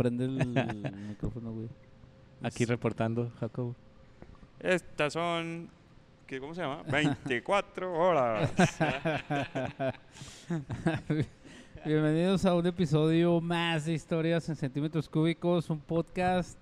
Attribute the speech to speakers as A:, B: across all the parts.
A: prende el micrófono, güey.
B: Aquí reportando, Jacobo.
C: Estas son. ¿qué, ¿Cómo se llama? 24 horas.
A: Bienvenidos a un episodio más de Historias en Centímetros Cúbicos, un podcast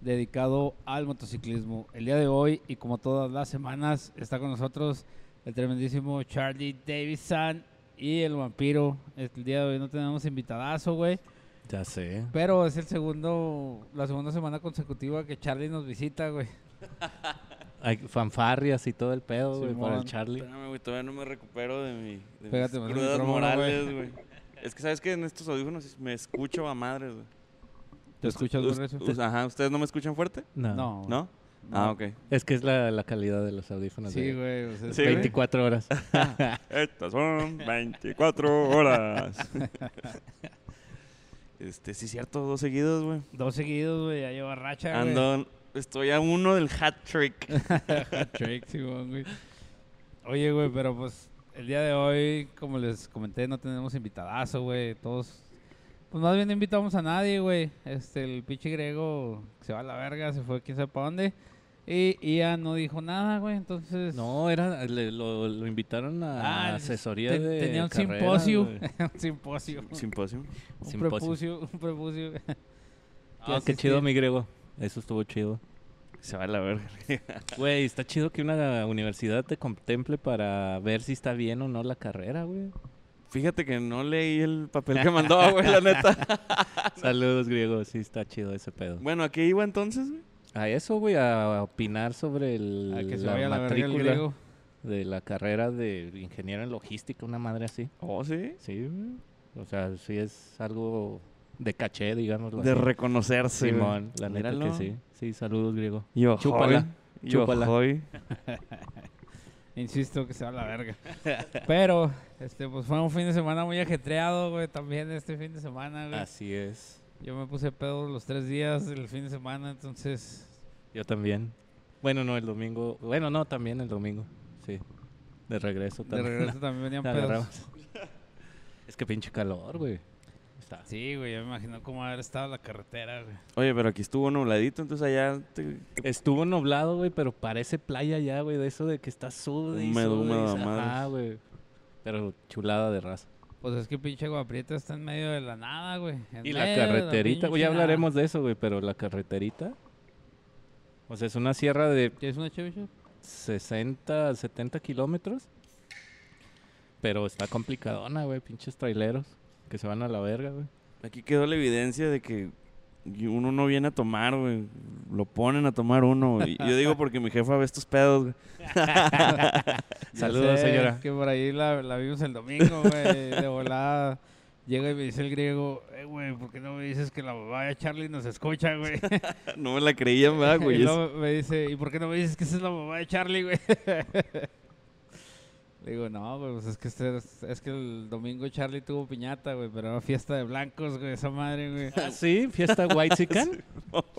A: dedicado al motociclismo. El día de hoy, y como todas las semanas, está con nosotros el tremendísimo Charlie Davison y el vampiro. El día de hoy no tenemos invitadazo, güey.
B: Ya sé.
A: Pero es el segundo, la segunda semana consecutiva que Charlie nos visita, güey.
B: Hay fanfarrias y todo el pedo, güey, para el. Charlie.
C: Espérame, güey, todavía no me recupero de, mi, de
A: Pégate
C: mis
A: más el
C: crudas
A: micrófono,
C: morales, güey. Es que, ¿sabes que En estos audífonos me escucho a madres, güey.
A: ¿Te escuchas muy
C: Us-
A: recio?
C: us- Ajá, ¿ustedes no me escuchan fuerte?
B: No.
A: No.
C: ¿No? Ah, ok.
B: Es que es la, la calidad de los audífonos.
A: Sí,
B: de
A: güey. o sea,
C: Sí, güey.
B: 24 horas.
C: Estas son 24 horas. este, sí, cierto, dos seguidos, güey.
A: Dos seguidos, güey. Ya lleva racha, güey.
C: Ando, estoy a uno del hat trick.
A: Drake, Simón, güey. Oye, güey, pero pues el día de hoy, como les comenté, no tenemos invitadazo, güey. Todos, pues más bien no invitamos a nadie, güey. Este, el pinche griego se va a la verga, se fue quién sabe para dónde. Y Ian no dijo nada, güey, entonces...
B: No, era, le- lo, lo invitaron a
A: Ah,
B: asesoría de
A: Tenía un
B: carreras,
A: simposio,
B: güey.
A: un simposio,
C: Simposio.
A: un
B: Simposio.
A: prepucio, un prepucio.
B: Ah, qué chido, mi griego. Eso estuvo chido.
C: Se va a la verga.
B: Güey, está chido que una universidad te contemple para ver si está bien o no la carrera, güey.
C: Fíjate que no leí el papel que mandó, güey, la neta.
B: Saludos, griego. Sí, está chido ese pedo.
C: Bueno, ¿a qué iba entonces, güey?
B: A eso, güey, a opinar sobre el,
A: A que se
B: la
A: vaya la
B: matrícula
A: griego.
B: de la carrera de ingeniero en logística, una madre así.
C: Oh, sí.
B: Sí, güey. O sea, sí es algo de caché, digamos.
C: De reconocerse.
B: Simón, la neta
C: Míralo.
B: que sí. Sí, saludos, griego.
C: Yo,
B: Chúpala,
C: yo,
B: chúpala.
C: hoy.
A: Insisto que se va a la verga. Pero, este, pues fue un fin de semana muy ajetreado, güey. También este fin de semana, güey.
B: Así es.
A: Yo me puse pedo los tres días del fin de semana, entonces...
B: Yo también. Bueno, no, el domingo. Bueno, no, también el domingo. Sí. De regreso
A: De
B: también.
A: regreso también venían pedos.
B: agarramos. Es que pinche calor, güey. Está.
A: Sí, güey, yo me imagino cómo haber estado la carretera, güey.
C: Oye, pero aquí estuvo nubladito, entonces allá... te-
B: Estuvo nublado, güey, pero parece playa ya, güey, de eso de que está sude y
C: Húmedo, húmedo
B: güey. Pero chulada de raza.
A: Pues es que pinche Guaprieta está en medio de la nada, güey. En
B: Y la carreterita, güey, ya hablaremos de eso, güey, pero la carreterita. O sea, es una sierra de
A: nada. ¿Quieres una chévere?
B: 60, 70 kilómetros. Pero está complicadona, güey, pinches traileros que se van a la verga, güey.
C: Aquí quedó la evidencia de que uno no viene a tomar, güey. Lo ponen a tomar uno, güey. Yo digo porque mi jefa ve estos pedos, güey.
B: Saludos,
A: sé,
B: señora.
A: Que por ahí la, la vimos el domingo, güey. de volada. Llega y me dice el griego, eh, güey, ¿por qué no me dices que la mamá de Charlie nos escucha, güey?
C: No me la creían, ¿verdad,
A: y
C: güey? Es-
A: luego me dice, ¿y por qué no me dices que esa es la mamá de Charlie, güey? Le digo, no, güey, pues es que, este es, que el domingo Charlie tuvo piñata, güey, pero era fiesta de blancos, güey, esa madre, güey.
B: Ah, sí, fiesta White Chicken.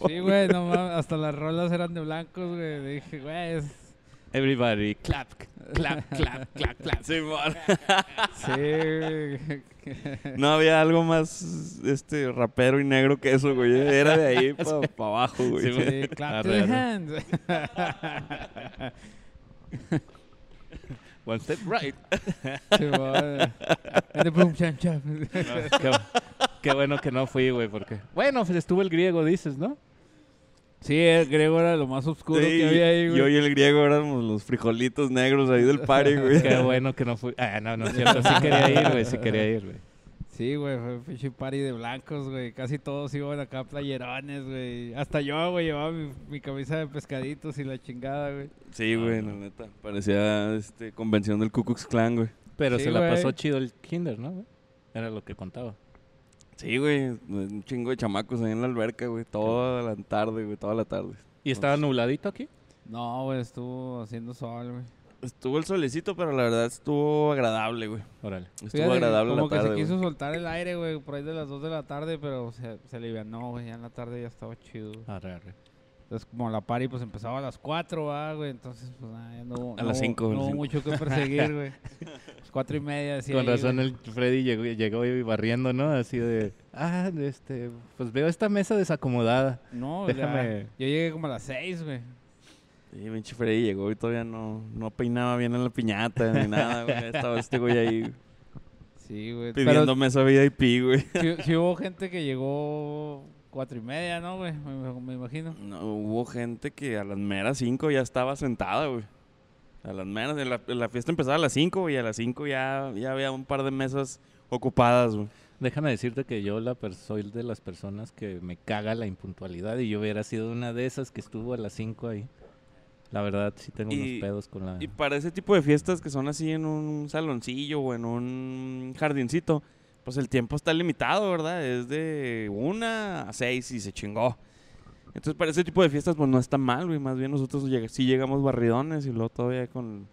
A: Sí, güey, no mames, hasta las rolas eran de blancos, güey. Le dije, güey, es...
B: Everybody, clap, clap, clap, clap, clap.
C: Sí.
A: Sí, güey.
C: No había algo más este rapero y negro que eso, güey. Era de ahí para abajo, güey.
B: Sí,
A: clap to the hands.
B: One step right.
A: Sí,
B: qué, qué bueno que no fui, güey, porque... Bueno, pues estuvo el griego, dices, ¿no?
A: Sí, el griego era lo más oscuro
C: Sí,
A: que había ahí, güey.
C: Yo y el griego éramos los frijolitos negros ahí del party, güey.
B: Qué bueno que no fui. Ah, no, no es cierto. Sí quería ir, güey, sí quería ir, güey.
A: Sí, güey, fue un pinche party de blancos, güey. Casi todos iban acá playerones, güey. Hasta yo, güey, llevaba mi, mi camisa de pescaditos y la chingada, güey.
C: Sí, güey, la neta. Parecía este, convención del Ku Klux Klan, güey.
B: Pero
A: Sí,
B: se la pasó chido el kinder, ¿no? güey? Era lo que contaba.
C: Sí, güey. Un chingo de chamacos ahí en la alberca, güey. Toda la tarde, güey. Toda la tarde.
B: ¿Y estaba nubladito aquí?
A: No, güey, estuvo haciendo sol, güey.
C: Estuvo el solecito, pero la verdad estuvo agradable, güey.
B: Órale.
C: Estuvo
A: Fíjate que
C: agradable
A: como
C: la
A: que
C: tarde,
A: se quiso
C: güey.
A: soltar el aire, güey, por ahí de las 2 de la tarde, pero se, se alivianó, güey. Ya en la tarde ya estaba chido.
B: Arre, arre.
A: Entonces, como la party pues empezaba a las 4, ¿va, güey. Entonces, pues nada, ya no, hubo-
C: A
A: no
C: las
A: hubo-
C: cinco, a
A: No
C: las
A: hubo
C: cinco.
A: mucho que perseguir, güey. Pues cuatro y media, decía
B: Con
A: ahí,
B: razón
A: güey.
B: el Freddy llegó, llegó y barriendo, ¿no? Así de, ah, este, pues veo esta mesa desacomodada.
A: No,
B: Déjame-
A: ya- yo llegué como a las 6, güey.
C: Sí, pinche Freddy llegó y todavía no, no peinaba bien en la piñata ni nada, güey. Estaba este güey ahí
A: Sí, güey.
C: pidiendo
A: Pero
C: mesa VIP, güey.
A: sí, sí hubo gente que llegó cuatro y media, ¿no, güey? Me, me imagino.
C: No, hubo gente que a las meras 5 ya estaba sentada, güey. A las meras, la, la fiesta empezaba a las 5, güey, y a las 5 ya, ya había un par de mesas ocupadas, güey.
B: Déjame decirte que yo la soy de las personas que me caga la impuntualidad y yo hubiera sido una de esas que estuvo a las 5 ahí. La verdad, sí tengo
C: Y-
B: unos pedos con la...
C: Y para ese tipo de fiestas que son así en un saloncillo o en un jardincito, pues el tiempo está limitado, ¿verdad? Es de una a seis y se chingó. Entonces para ese tipo de fiestas pues no está mal, güey. Más bien nosotros lleg- sí llegamos barridones y luego todavía con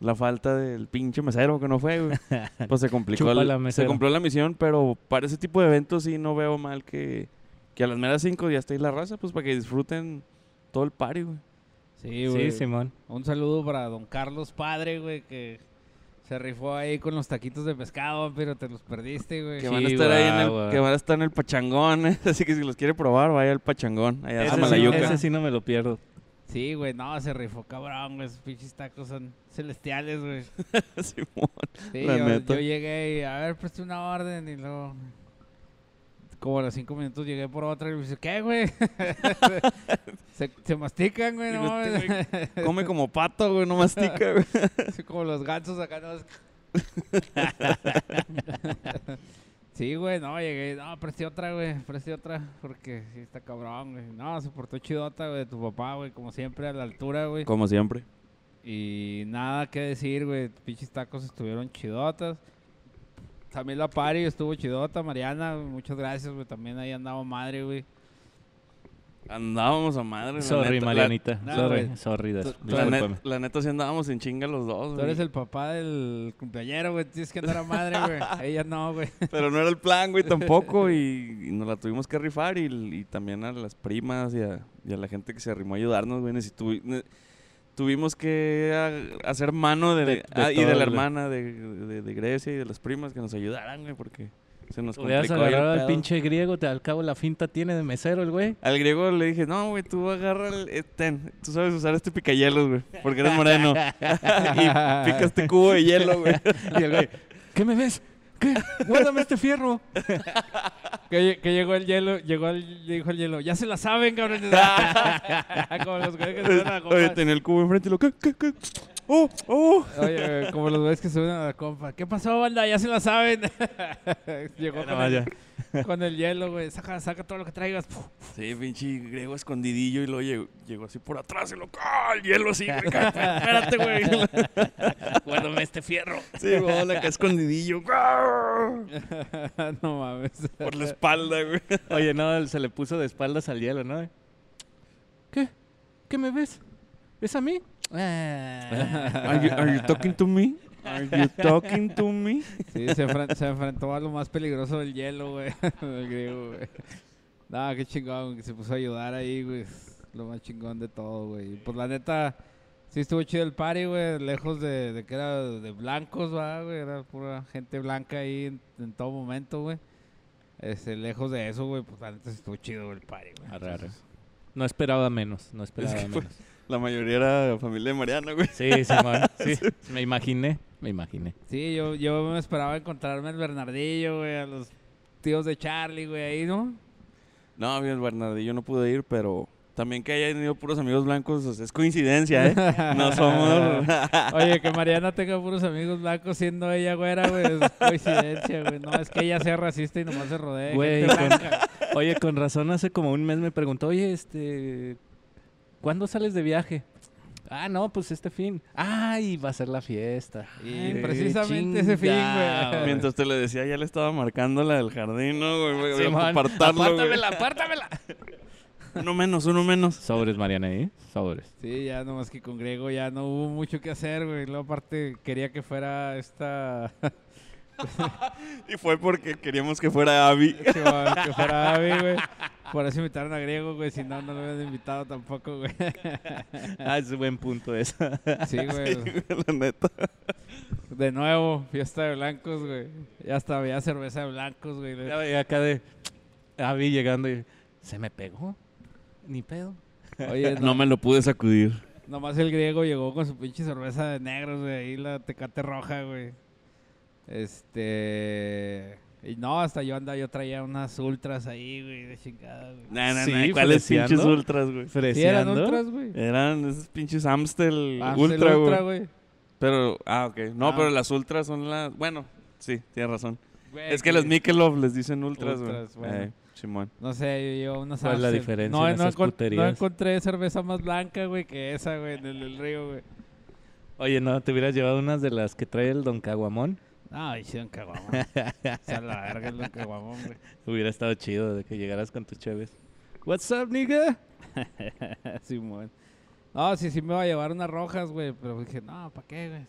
C: la falta del pinche mesero que no fue, güey. Pues se complicó,
B: Chúpala,
C: se cumplió la misión, pero para ese tipo de eventos sí no veo mal que, que a las meras cinco ya esté ahí la raza, pues para que disfruten todo el party, güey.
A: Sí, güey.
B: Sí, Simón.
A: Un saludo para don Carlos Padre, güey, que se rifó ahí con los taquitos de pescado, pero te los perdiste, güey.
C: Que
B: Sí,
C: van a estar ahí en el, que van a estar en el pachangón, ¿eh? así que si los quiere probar, vaya al pachangón, allá a
B: Ese sí,
C: Malayuca.
B: ese sí no me lo pierdo.
A: Sí, güey, no, se rifó cabrón, güey. Esos pinches tacos son celestiales, güey.
C: Simón.
A: Sí,
C: La
A: yo,
C: neta.
A: yo llegué y, a ver, presté una orden y luego... Como a los cinco minutos llegué por otra y me dice, ¿qué, güey? se, se mastican, güey, no
C: este Come como pato, güey, no mastica, güey.
A: Como los gansos acá, ¿no? sí, güey, no, llegué, no, presté otra, güey, presté otra, porque sí está cabrón, güey. No, se portó chidota, güey, tu papá, güey, como siempre, a la altura, güey.
C: Como siempre.
A: Y nada que decir, güey, pinches tacos estuvieron chidotas. También la party estuvo chidota, Mariana, muchas gracias, güey, también ahí andaba madre, güey.
C: Andábamos a madre. la
B: Sorry,
C: neta.
B: Marianita.
A: No,
B: sorry,
A: güey.
B: sorry. des-
C: La, la net-
B: discúlpame.
C: la neta sí andábamos en chinga los dos,
A: Tú
C: güey.
A: eres el papá del cumpleañero, güey, tienes que andar a madre, güey. Ella no, güey.
C: Pero no era el plan, güey, tampoco. Y, y nos la tuvimos que rifar. Y, y también a las primas y a, y a la gente que se arrimó a ayudarnos, güey. necesitu- ne- tuvimos que hacer mano de,
B: De- de
C: ah, y de la hermana de, de- de Grecia y de las primas que nos ayudaran, güey, porque se nos complicó
B: agarrado al pinche griego, te, al cabo la finta tiene de mesero el güey.
C: Al griego le dije, no, güey, tú agarra el... eh, ten, tú sabes usar este picayelos, güey, porque eres moreno. y pica este cubo de hielo, güey.
B: Y el güey, ¿qué me ves? ¿Qué? Guárdame este fierro.
A: Que, que llegó el hielo, llegó el, dijo el hielo, ya se la saben, cabrón. como los güeyes que suben a la compa.
C: Oye, tenía el cubo enfrente y lo... ¿qué, qué, qué? ¡Oh, oh!
A: Oye, como los güeyes que suben a la compa. ¿Qué pasó, banda? Ya se la saben. llegó
B: No,
A: con, el, hielo, güey. Saca, saca todo lo que traigas. Puf.
C: Sí, pinche griego escondidillo y luego llegó, llegó así por atrás y lo... ¡Ah, el hielo así! güey, Espérate, güey.
B: Guárdame este fierro.
C: Sí, güey, acá escondidillo. ¡ah!
A: no mames.
C: Por la espalda, güey.
B: Oye, no, se le puso de espaldas al hielo, ¿no? ¿Qué? ¿Qué me ves? ¿Es a mí?
C: Are you, are you talking to me? Are you talking to me?
A: Sí, se, se enfrentó a lo más peligroso del hielo, güey. el griego, güey. Nada, qué chingón, que se puso a ayudar ahí, güey. Lo más chingón de todo, güey. Y, Pues la neta, sí estuvo chido el party, güey. Lejos de, de que era de blancos, va, güey. Era pura gente blanca ahí en, en todo momento, güey. Este, lejos de eso, güey, pues la neta sí estuvo chido el party, güey. Entonces,
B: No esperaba menos, no esperaba
C: que fue-
B: menos.
C: La mayoría era familia de Mariana, güey.
B: Sí, Simón, sí. Me imaginé, me imaginé.
A: Sí, yo, yo me esperaba encontrarme al Bernardillo, güey, a los tíos de Charlie, güey, ahí, ¿no?
C: No, bien, Bernardillo no pude ir, pero también que hayan ido puros amigos blancos o sea, es coincidencia, ¿eh? No somos...
A: Oye, que Mariana tenga puros amigos blancos siendo ella güera, güey, es coincidencia, güey. No, es que ella sea racista y nomás se rodee. de
B: Güey,
A: gente
B: con-
A: blanca.
B: Oye, con razón hace como un mes me preguntó, oye, este, ¿cuándo sales de viaje? Ah, no, pues este fin. Ay, va a ser la fiesta.
A: Y precisamente ese fin, güey.
C: Mientras te le decía, ya le estaba marcando la del jardín, ¿no, güey? Voy a
B: Simón,
C: apartarlo, güey.
B: apártamela, apártamela.
C: Uno menos, uno menos.
B: Sobres, Mariana, ¿eh? Sobres.
A: Sí, ya nomás que con Griego ya no hubo mucho que hacer, güey. Luego aparte quería que fuera esta...
C: Y fue porque queríamos que fuera Abby.
A: Sí, que fuera Abby, güey. Por eso invitaron a Griego, güey. Si no, no lo hubieran invitado tampoco, güey.
B: Ah, es un buen punto eso.
A: Sí, güey.
C: La neta.
A: De nuevo, fiesta de blancos, güey. Ya hasta había cerveza de blancos, güey.
B: Ya veía acá de Abby llegando y se me pegó. Ni pedo.
A: Oye,
C: No me lo pude sacudir.
A: Nomás el griego llegó con su pinche cerveza de negros, güey. Ahí la tecate roja, güey. Este. Y no, hasta yo andaba, yo traía unas ultras ahí, güey, de chingada, güey.
C: No, no,
B: Sí,
C: no. ¿Cuáles pinches ultras, güey?
A: Sí, eran ultras, güey.
C: Eran esos pinches Amstel,
A: Amstel
C: Ultra,
A: Ultra,
C: güey.
A: güey.
C: Pero, ah, ok. No,
A: Ah.
C: pero las Ultras son las... Bueno, sí, tienes razón.
A: Güey,
C: Es que las Michelob les dicen Ultras, güey.
A: Ultras, bueno.
C: Eh, Simón.
A: No sé, yo llevo unas
B: ¿Cuál es la diferencia
A: No,
B: en
A: no,
B: esas
A: encon- no encontré cerveza más blanca, güey, que esa, güey, en el, el río, güey.
B: Oye, no, te hubieras llevado unas de las que trae el Don Caguamón.
A: No, hicieron caguamón. o sea, la verga es el caguamón, güey.
B: Hubiera estado chido de que llegaras con tus cheves. What's up, nigga?
A: Simón. No, sí, sí me iba a llevar unas rojas, güey, pero dije, no, ¿para qué, güey?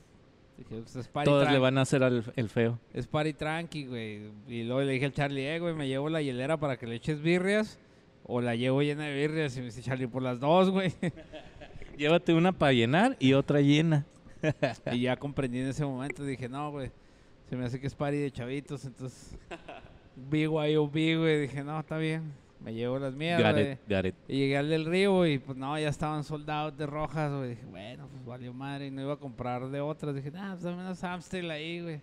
A: Dije, pues es party
B: Todos le
A: tran-
B: van a hacer al, el feo.
A: Es party tranqui, güey. Y luego le dije al Charlie, eh, güey, me llevo la hielera para que le eches birrias. O la llevo llena de birrias. Y me dice Charlie, por las dos, güey.
B: Llévate una para llenar y otra llena.
A: y ya comprendí en ese momento. Dije, no, güey. Se me hace que es party de chavitos. Entonces, BYOB, güey. Dije, no, está bien. Me llevo las mías,
B: Got it, got it.
A: Y llegué al del río y pues no, ya estaban soldados de rojas, güey. Dije, bueno, pues valió madre y no iba a comprar de otras. Dije, ah, pues dame unas Amstel ahí, güey.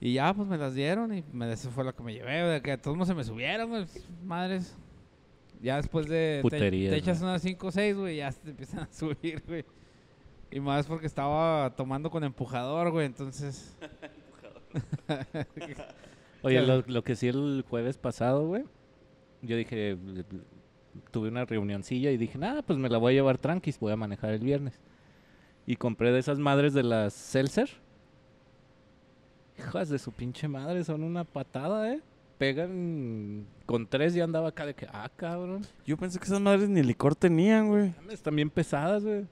A: Y ya, pues me las dieron y me, esa fue la que me llevé, güey. Que a todos se me subieron, güey. pues, Madres. Ya después de... te-
B: Puterías,
A: Te, echas
B: güey.
A: unas 5 o 6, güey, ya te empiezan a subir, güey. Y más porque estaba tomando con empujador, güey. Entonces...
B: Oye,
A: Sí.
B: lo, lo que sí el jueves pasado, güey. Yo dije, tuve una reunioncilla y dije, nada, pues me la voy a llevar tranquis, voy a manejar el viernes. Y compré de esas madres de las Seltzer. Hijas de su pinche madre, son una patada, ¿eh? Pegan con tres y andaba acá de que, ah, cabrón.
C: Yo pensé que esas madres ni licor tenían, güey.
B: Están bien pesadas, güey.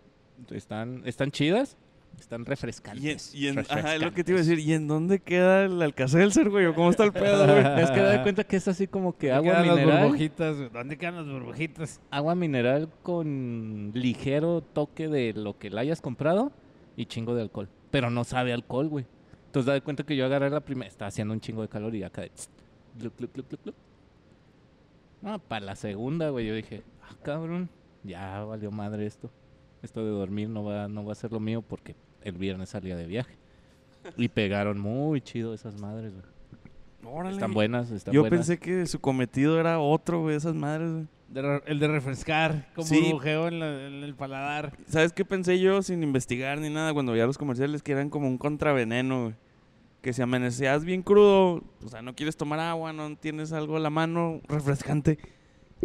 B: Están, están chidas, están
C: Y en,
B: refrescantes.
C: y en- ajá, es lo que te iba a decir. ¿Y en dónde queda el Alcacelser, güey? ¿O cómo está el pedo, güey?
B: Es que da cuenta que es así como que
A: ¿Dónde
B: agua
A: quedan las
B: mineral.
A: burbujitas? ¿Dónde quedan las burbujitas?
B: agua mineral con ligero toque de lo que la hayas comprado y chingo de alcohol. Pero no sabe alcohol, güey. Entonces da de cuenta que yo agarré la primera, estaba haciendo un chingo de calor y acá de... No, para la segunda, güey, yo dije, ah, cabrón, ya valió madre esto. Esto de dormir no va, no va a ser lo mío porque el viernes salía de viaje. Y pegaron muy chido esas madres, güey.
C: Órale.
B: Están buenas, están
C: Yo
B: buenas.
C: pensé que su cometido era otro, güey, esas madres, güey.
A: De el de refrescar, como
C: Sí.
A: burbujeo en, la- en el paladar.
C: ¿Sabes qué pensé yo sin investigar ni nada cuando veía los comerciales? Que eran como un contraveneno, güey. Que si amanecías bien crudo, o sea, no quieres tomar agua, no tienes algo a la mano refrescante,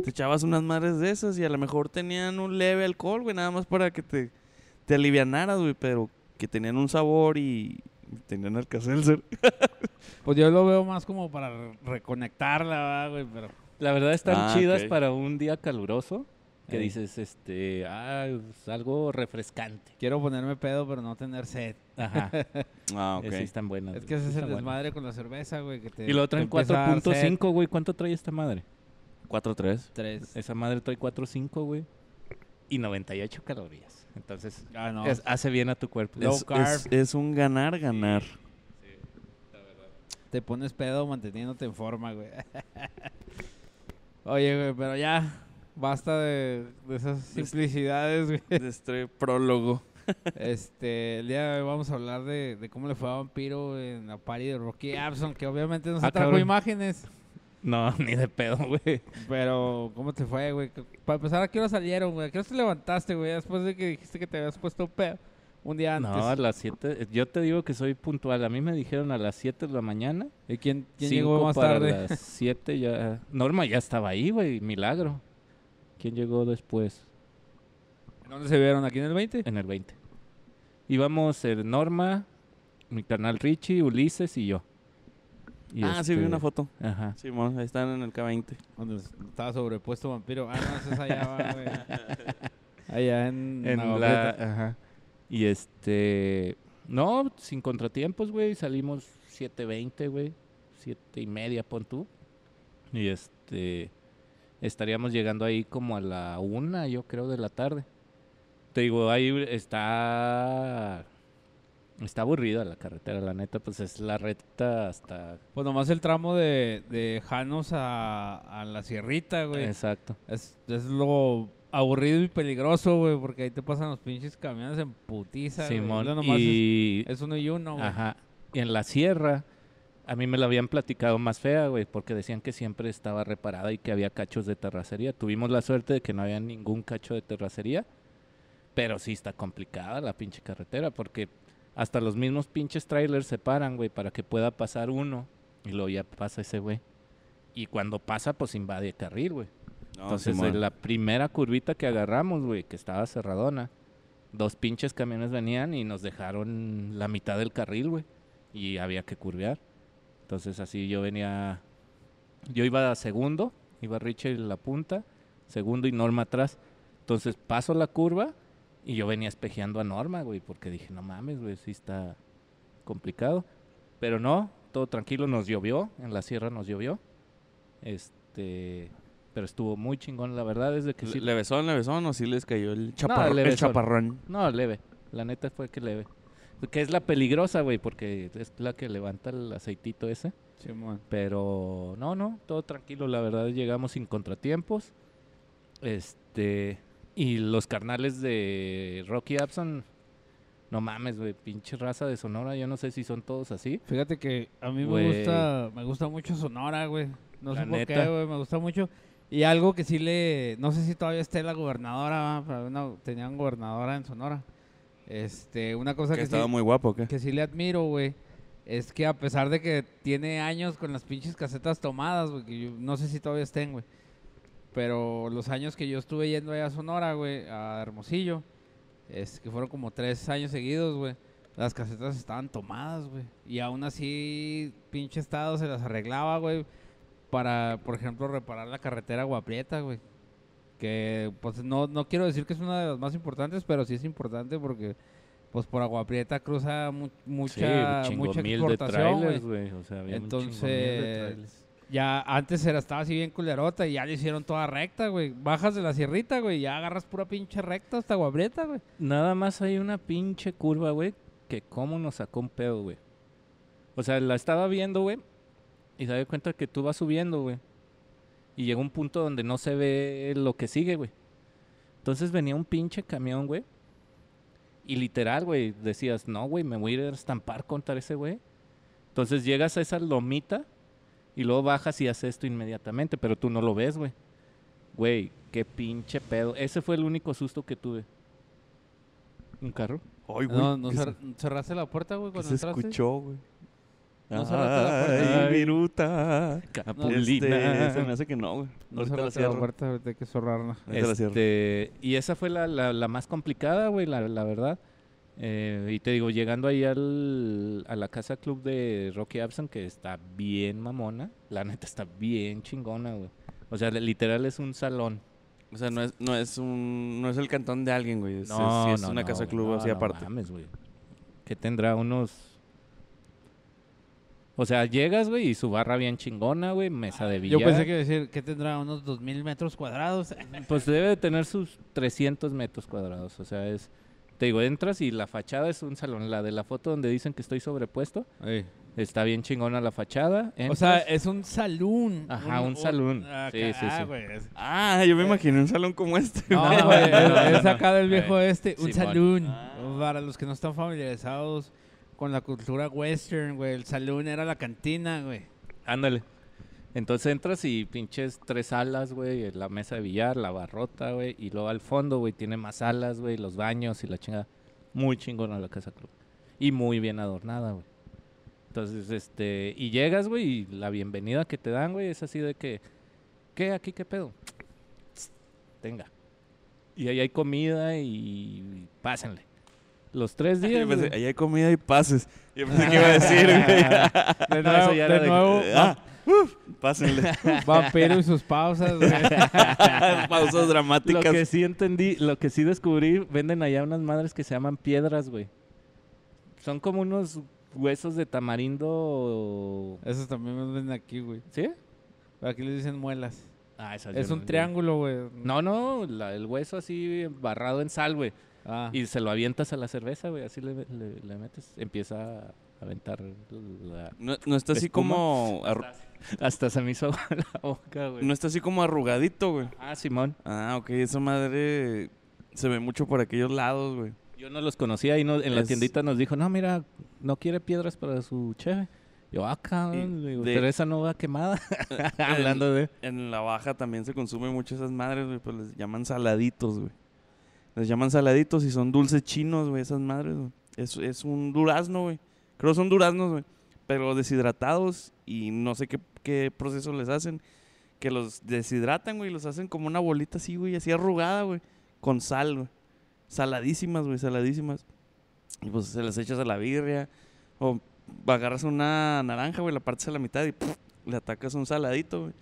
C: te echabas unas madres de esas y a lo mejor tenían un leve alcohol, güey, nada más para que te, te alivianaras, güey, pero que tenían un sabor y tenían alcacelser.
A: Pues yo lo veo más como para re- reconectarla, ¿verdad, güey, pero...
B: La verdad están
C: Ah,
B: chidas
C: ok.
B: para un día caluroso. Que dices, este, ah, es algo refrescante.
A: Quiero ponerme pedo, pero no tener sed.
B: Ajá.
C: Ah,
B: eh, Sí, están buenas.
A: Es que ese es el
B: buenas.
A: desmadre con la cerveza, güey, que te
B: Y lo traen
A: empieza a dar sed.
B: 4.5, güey. ¿Cuánto trae esta madre?
C: 4-3.
A: Tres.
B: Esa madre trae 4.5, güey. Y 98 calorías. Entonces,
A: Ah, no.
B: es- hace bien a tu cuerpo.
A: Low
C: Es,
A: carb.
C: es- es un ganar, ganar.
A: Te pones pedo manteniéndote en forma, güey. Oye, güey, pero ya... Basta de, de esas simplicidades, güey.
C: De este prólogo.
A: Este, el día de hoy vamos a hablar de, de cómo le fue a Vampiro en la party de Rocky Abson, que obviamente no se
B: Ah,
A: trajo
B: cabrón.
A: imágenes.
B: No, ni de pedo, güey.
A: Pero, ¿cómo te fue, güey? Para empezar, ¿a qué hora salieron, güey? ¿A qué hora te levantaste, güey? Después de que dijiste que te habías puesto pedo un día antes.
B: No, a las 7. Yo te digo que soy puntual. A mí me dijeron a las 7 de la mañana.
A: ¿Y quién, llegó más
B: para
A: tarde?
B: las 7 ya. Norma ya estaba ahí, güey. Milagro. ¿Quién llegó después?
A: ¿Dónde se vieron? ¿Aquí en el 20?
B: En el 20. Íbamos el Norma, mi canal Richie, Ulises y yo. Y
C: ah, sí, vi
B: este,
C: una foto.
B: Ajá.
C: Simón, ahí están en el K20.
A: Donde estaba sobrepuesto Vampiro. Ah, no, es allá, va, güey. Allá en,
B: En la, ajá. Y este. No, sin contratiempos, güey. Salimos 7.20, güey. Siete y media, pon tú. Y este... Estaríamos llegando ahí como a la una, yo creo, de la tarde. Te digo, ahí está... Está aburrida la carretera, la neta, pues es la recta hasta...
A: Pues nomás el tramo de, de Janos a, a la Sierrita, güey.
B: Exacto.
A: Es, es lo aburrido y peligroso, güey, porque ahí te pasan los pinches camiones en putiza.
B: Simón.
A: Nomás
B: Y...
A: es, es uno y uno, güey.
B: Ajá. Y en la sierra, a mí me la habían platicado más fea, güey, porque decían que siempre estaba reparada y que había cachos de terracería. Tuvimos la suerte de que no había ningún cacho de terracería, pero sí está complicada la pinche carretera, porque hasta los mismos pinches trailers se paran, güey, para que pueda pasar uno y luego ya pasa ese güey. Y cuando pasa, pues invade el carril, güey.
C: No,
B: Entonces, en la primera curvita que agarramos, güey, que estaba cerradona, dos pinches camiones venían y nos dejaron la mitad del carril, güey. Y había que curvear. Entonces, así yo venía. Yo iba a segundo, iba Richard en la punta, segundo y Norma atrás. Entonces, paso la curva y yo venía espejeando a Norma, güey, porque dije, no mames, güey, sí está complicado. Pero no, todo tranquilo, nos llovió, en la sierra nos llovió. Este. Pero estuvo muy chingón, la verdad es de que sí.
C: ¿Le besón, le besón o sí les cayó el, chaparrón? el
B: levesón.
C: chaparrón?
B: No, leve. La neta fue que leve. Que es la peligrosa, güey, porque es la que levanta el aceitito ese.
A: Simón.
B: Pero no, no, todo tranquilo. La verdad llegamos sin contratiempos. Este. Y los carnales de Rocky Abson. No mames, güey, pinche raza de Sonora. Yo no sé si son todos así.
A: Fíjate que a mí me gusta, me gusta mucho Sonora, güey. No
B: La
A: sé por qué, güey, me gusta mucho. Y algo que sí le, no sé si todavía esté la gobernadora, pero no, tenían gobernadora en Sonora. Este, una cosa
C: Que
A: que,
C: estaba
A: sí,
C: muy guapo, ¿o ¿qué?
A: que sí le admiro, güey, es que a pesar de que tiene años con las pinches casetas tomadas, güey, que yo no sé si todavía estén, güey. Pero los años que yo estuve yendo allá a Sonora, güey, a Hermosillo, es que fueron como tres años seguidos, güey. Las casetas estaban tomadas, güey. Y aún así, pinche estado se las arreglaba, güey. Para, por ejemplo, reparar la carretera Guaprieta, güey. Que, pues, no, no quiero decir que es una de las más importantes, pero sí es importante porque, pues, por Agua Prieta cruza mu- mucha,
B: sí,
A: mucha
B: mil de
A: exportación,
B: trailers,
A: güey.
B: güey. O sea, de
A: Entonces,
B: trailers.
A: Ya antes era, estaba así bien culerota y ya le hicieron toda recta, güey. Bajas de la sierrita, güey, ya agarras pura pinche recta hasta Agua Prieta, güey.
B: Nada más hay una pinche curva, güey, que cómo nos sacó un pedo, güey. O sea, la estaba viendo, güey, y se da cuenta que tú vas subiendo, güey. Y llega un punto donde no se ve lo que sigue, güey. Entonces venía un pinche camión, güey. Y literal, güey, decías, no, güey, me voy a ir a estampar contra ese güey. Entonces llegas a esa lomita y luego bajas y haces esto inmediatamente, pero tú no lo ves, güey. Güey, qué pinche pedo. Ese fue el único susto que tuve. ¿Un carro?
C: Ay, güey.
A: No, no
C: ¿qué
A: cer-
C: se-
A: cerraste la puerta, güey,
C: ¿Qué
A: cuando
C: se
A: entraste.
C: escuchó, güey?
A: No cerraste la puerta.
C: Ay, viruta.
B: Capulina.
C: Este, se me hace que no, güey.
A: No
C: Ahorita la
A: cerraste la
C: cierro.
A: puerta, ahorita hay que cerrarla.
C: La.
B: Este, y esa fue la, la- la más complicada, güey, la, la verdad. Eh, y te digo, llegando ahí al, a la casa club de Rocky Abson, que está bien mamona, la neta está bien chingona, güey. O sea, literal es un salón.
C: O sea, no es, no es un, no es el cantón de alguien, güey. Es,
B: No,
C: sí es
B: no,
C: una
B: no,
C: casa club
B: no,
C: así
B: no
C: aparte.
B: mames, güey. Que tendrá unos... O sea, llegas, güey, y su barra bien chingona, güey, mesa de billar.
A: Yo pensé que iba a decir que tendrá unos 2000 metros cuadrados.
B: Pues debe de tener sus 300 metros cuadrados. O sea, es. Te digo, entras y la fachada es un salón. La de la foto donde dicen que estoy sobrepuesto. Está bien chingona la fachada.
A: O sea, es un salón.
B: Ajá, un salón.
A: acá,
B: Sí, sí,
C: Ah, yo me imaginé un salón como este.
A: No,
B: No,
A: güey,
B: no, no,
A: es acá del viejo
B: Eh,
A: este, un salón.
C: Ah.
A: Para los que no están familiarizados con la cultura western, güey, el salón era la cantina, güey.
B: Ándale. Entonces entras y pinches tres salas, güey. La mesa de billar, la barrota, güey. Y luego al fondo, güey, tiene más salas, güey. Los baños y la chingada. Muy chingona la casa club. Y muy bien adornada, güey. Entonces, este... Y llegas, güey, y la bienvenida que te dan, güey, es así de que... ¿Qué? ¿Aquí qué pedo? Tenga. Y ahí hay comida y... Pásenle. Los tres días,
C: Yo pensé, ahí hay comida y pases. Yo pensé que iba a decir, güey.
A: De nuevo, de- nuevo
C: Ah, uf, pásenle.
A: vampiro y sus pausas, güey.
C: Pausas
B: Lo
C: dramáticas.
B: que sí entendí, lo que sí descubrí, venden allá unas madres que se llaman piedras, güey. Son como unos huesos de tamarindo.
A: Esos también me venden aquí, güey.
B: ¿Sí?
A: Aquí les dicen muelas.
B: Ah, esas
A: Es un
B: no-
A: triángulo, güey.
B: No, no, la- el hueso así barrado en sal, güey.
A: Ah.
B: Y se lo avientas a la cerveza, güey. Así le, le- le metes. Empieza a aventar la...
C: No, no está así
B: espuma.
C: como... arru-
B: Hasta se me hizo la boca, güey.
C: no está así como arrugadito, güey.
B: Ah, Simón.
C: Ah, ok. Esa madre se ve mucho por aquellos lados, güey.
B: Yo no los conocía y no, en la tiendita nos dijo, no, mira, no quiere piedras para su cheve. Yo, ah, cabrón,
C: de-
B: pero esa no va quemada. Hablando de...
C: En la baja también se consumen mucho esas madres, güey. Pues les llaman saladitos, güey. Les llaman saladitos y son dulces chinos, güey, esas madres, güey. Es, es un durazno, güey. Creo que son duraznos, güey. Pero deshidratados y no sé qué, qué proceso les hacen. Que los deshidratan, güey, y los hacen como una bolita así, güey, así arrugada, güey. Con sal, güey. Saladísimas, güey, saladísimas. Y pues se las echas a la birria. O agarras una naranja, güey, la partes a la mitad y le atacas un saladito, güey.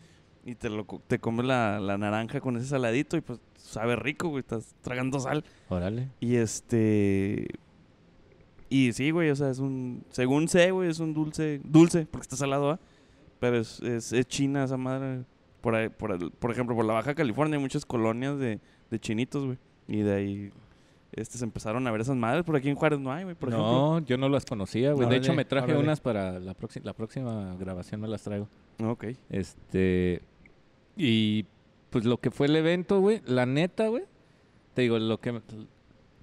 C: Y te, lo, te comes la, la naranja con ese saladito y pues sabe rico, güey. Estás tragando sal.
B: Órale.
C: Y este. Y sí, güey, o sea, es un. Según sé, güey, es un dulce. Dulce, porque está salado, ¿ah? Pero es, es, es china esa madre. Por, ahí- por, el- por ejemplo, por la Baja California hay muchas colonias de, de chinitos, güey. Y de ahí este, se empezaron a ver esas madres. Por aquí en Juárez no hay, güey, por ejemplo.
B: no, yo no las conocía, güey. De hecho, me traje
A: órale.
B: unas para la, próxima la próxima grabación, me las traigo.
C: Ok.
B: Este. Y pues lo que fue el evento, güey. La neta, güey. Te digo, lo que.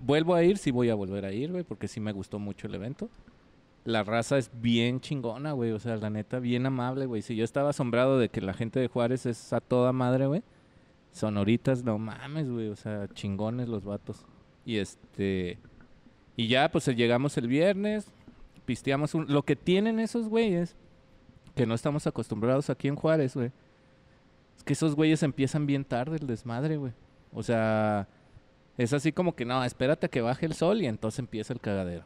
B: Vuelvo a ir, sí voy a volver a ir, güey, porque sí me gustó mucho el evento. La raza es bien chingona, güey. O sea, la neta, bien amable, güey. Si yo estaba asombrado de que la gente de Juárez es a toda madre, güey. Sonoritas, no mames, güey. O sea, chingones los vatos. Y este. Y ya, pues llegamos el viernes. Pisteamos un. Lo que tienen esos güeyes que no estamos acostumbrados aquí en Juárez, güey. Es que esos güeyes empiezan bien tarde el desmadre, güey. O sea, es así como que no, espérate a que baje el sol y entonces empieza el cagadero.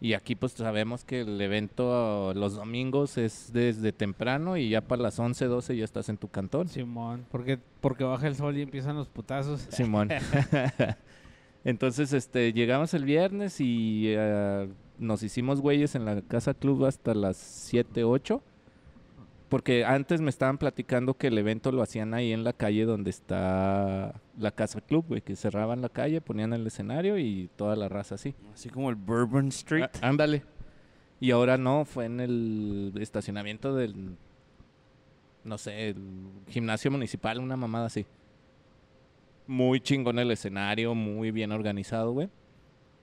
B: Y aquí pues sabemos que el evento los domingos es desde temprano y ya para las 11, 12 ya estás en tu cantón.
A: Simón. Porque, porque baja el sol y empiezan los putazos.
B: Simón. Entonces, este, llegamos el viernes y eh, nos hicimos güeyes en la casa club hasta las 7, 8. Porque antes me estaban platicando que el evento lo hacían ahí en la calle donde está la casa club, güey, que cerraban la calle, ponían el escenario y toda la raza así.
C: Así como el Bourbon Street.
B: Ah, ándale. Y ahora no, fue en el estacionamiento del, no sé, el gimnasio municipal, una mamada así. Muy chingón el escenario, muy bien organizado, güey.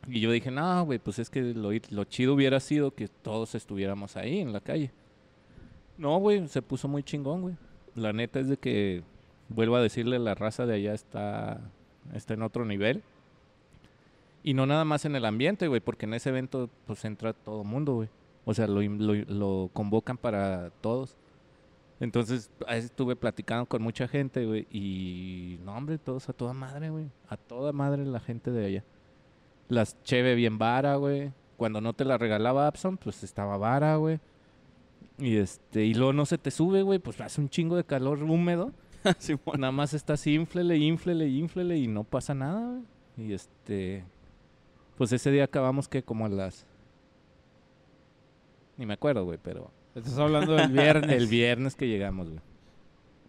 B: Y yo dije, no, güey, pues es que lo, lo chido hubiera sido que todos estuviéramos ahí en la calle. No, güey, se puso muy chingón, güey. La neta es de que, vuelvo a decirle, la raza de allá está, está en otro nivel. Y no nada más en el ambiente, güey, porque en ese evento pues entra todo mundo, güey. O sea, lo, convocan para todos. Entonces, estuve platicando con mucha gente, güey, y no, hombre, todos a toda madre, güey. A toda madre la gente de allá. Las cheve bien vara, güey. Cuando no te la regalaba Abson, pues estaba vara, güey. Y este, y luego no se te sube, güey, pues hace un chingo de calor húmedo. Nada más estás inflele, inflele, inflele y no pasa nada, güey. Y este. Pues ese día acabamos que como a las. Ni me acuerdo, güey, pero.
A: Estás hablando del viernes.
B: El viernes que llegamos, güey.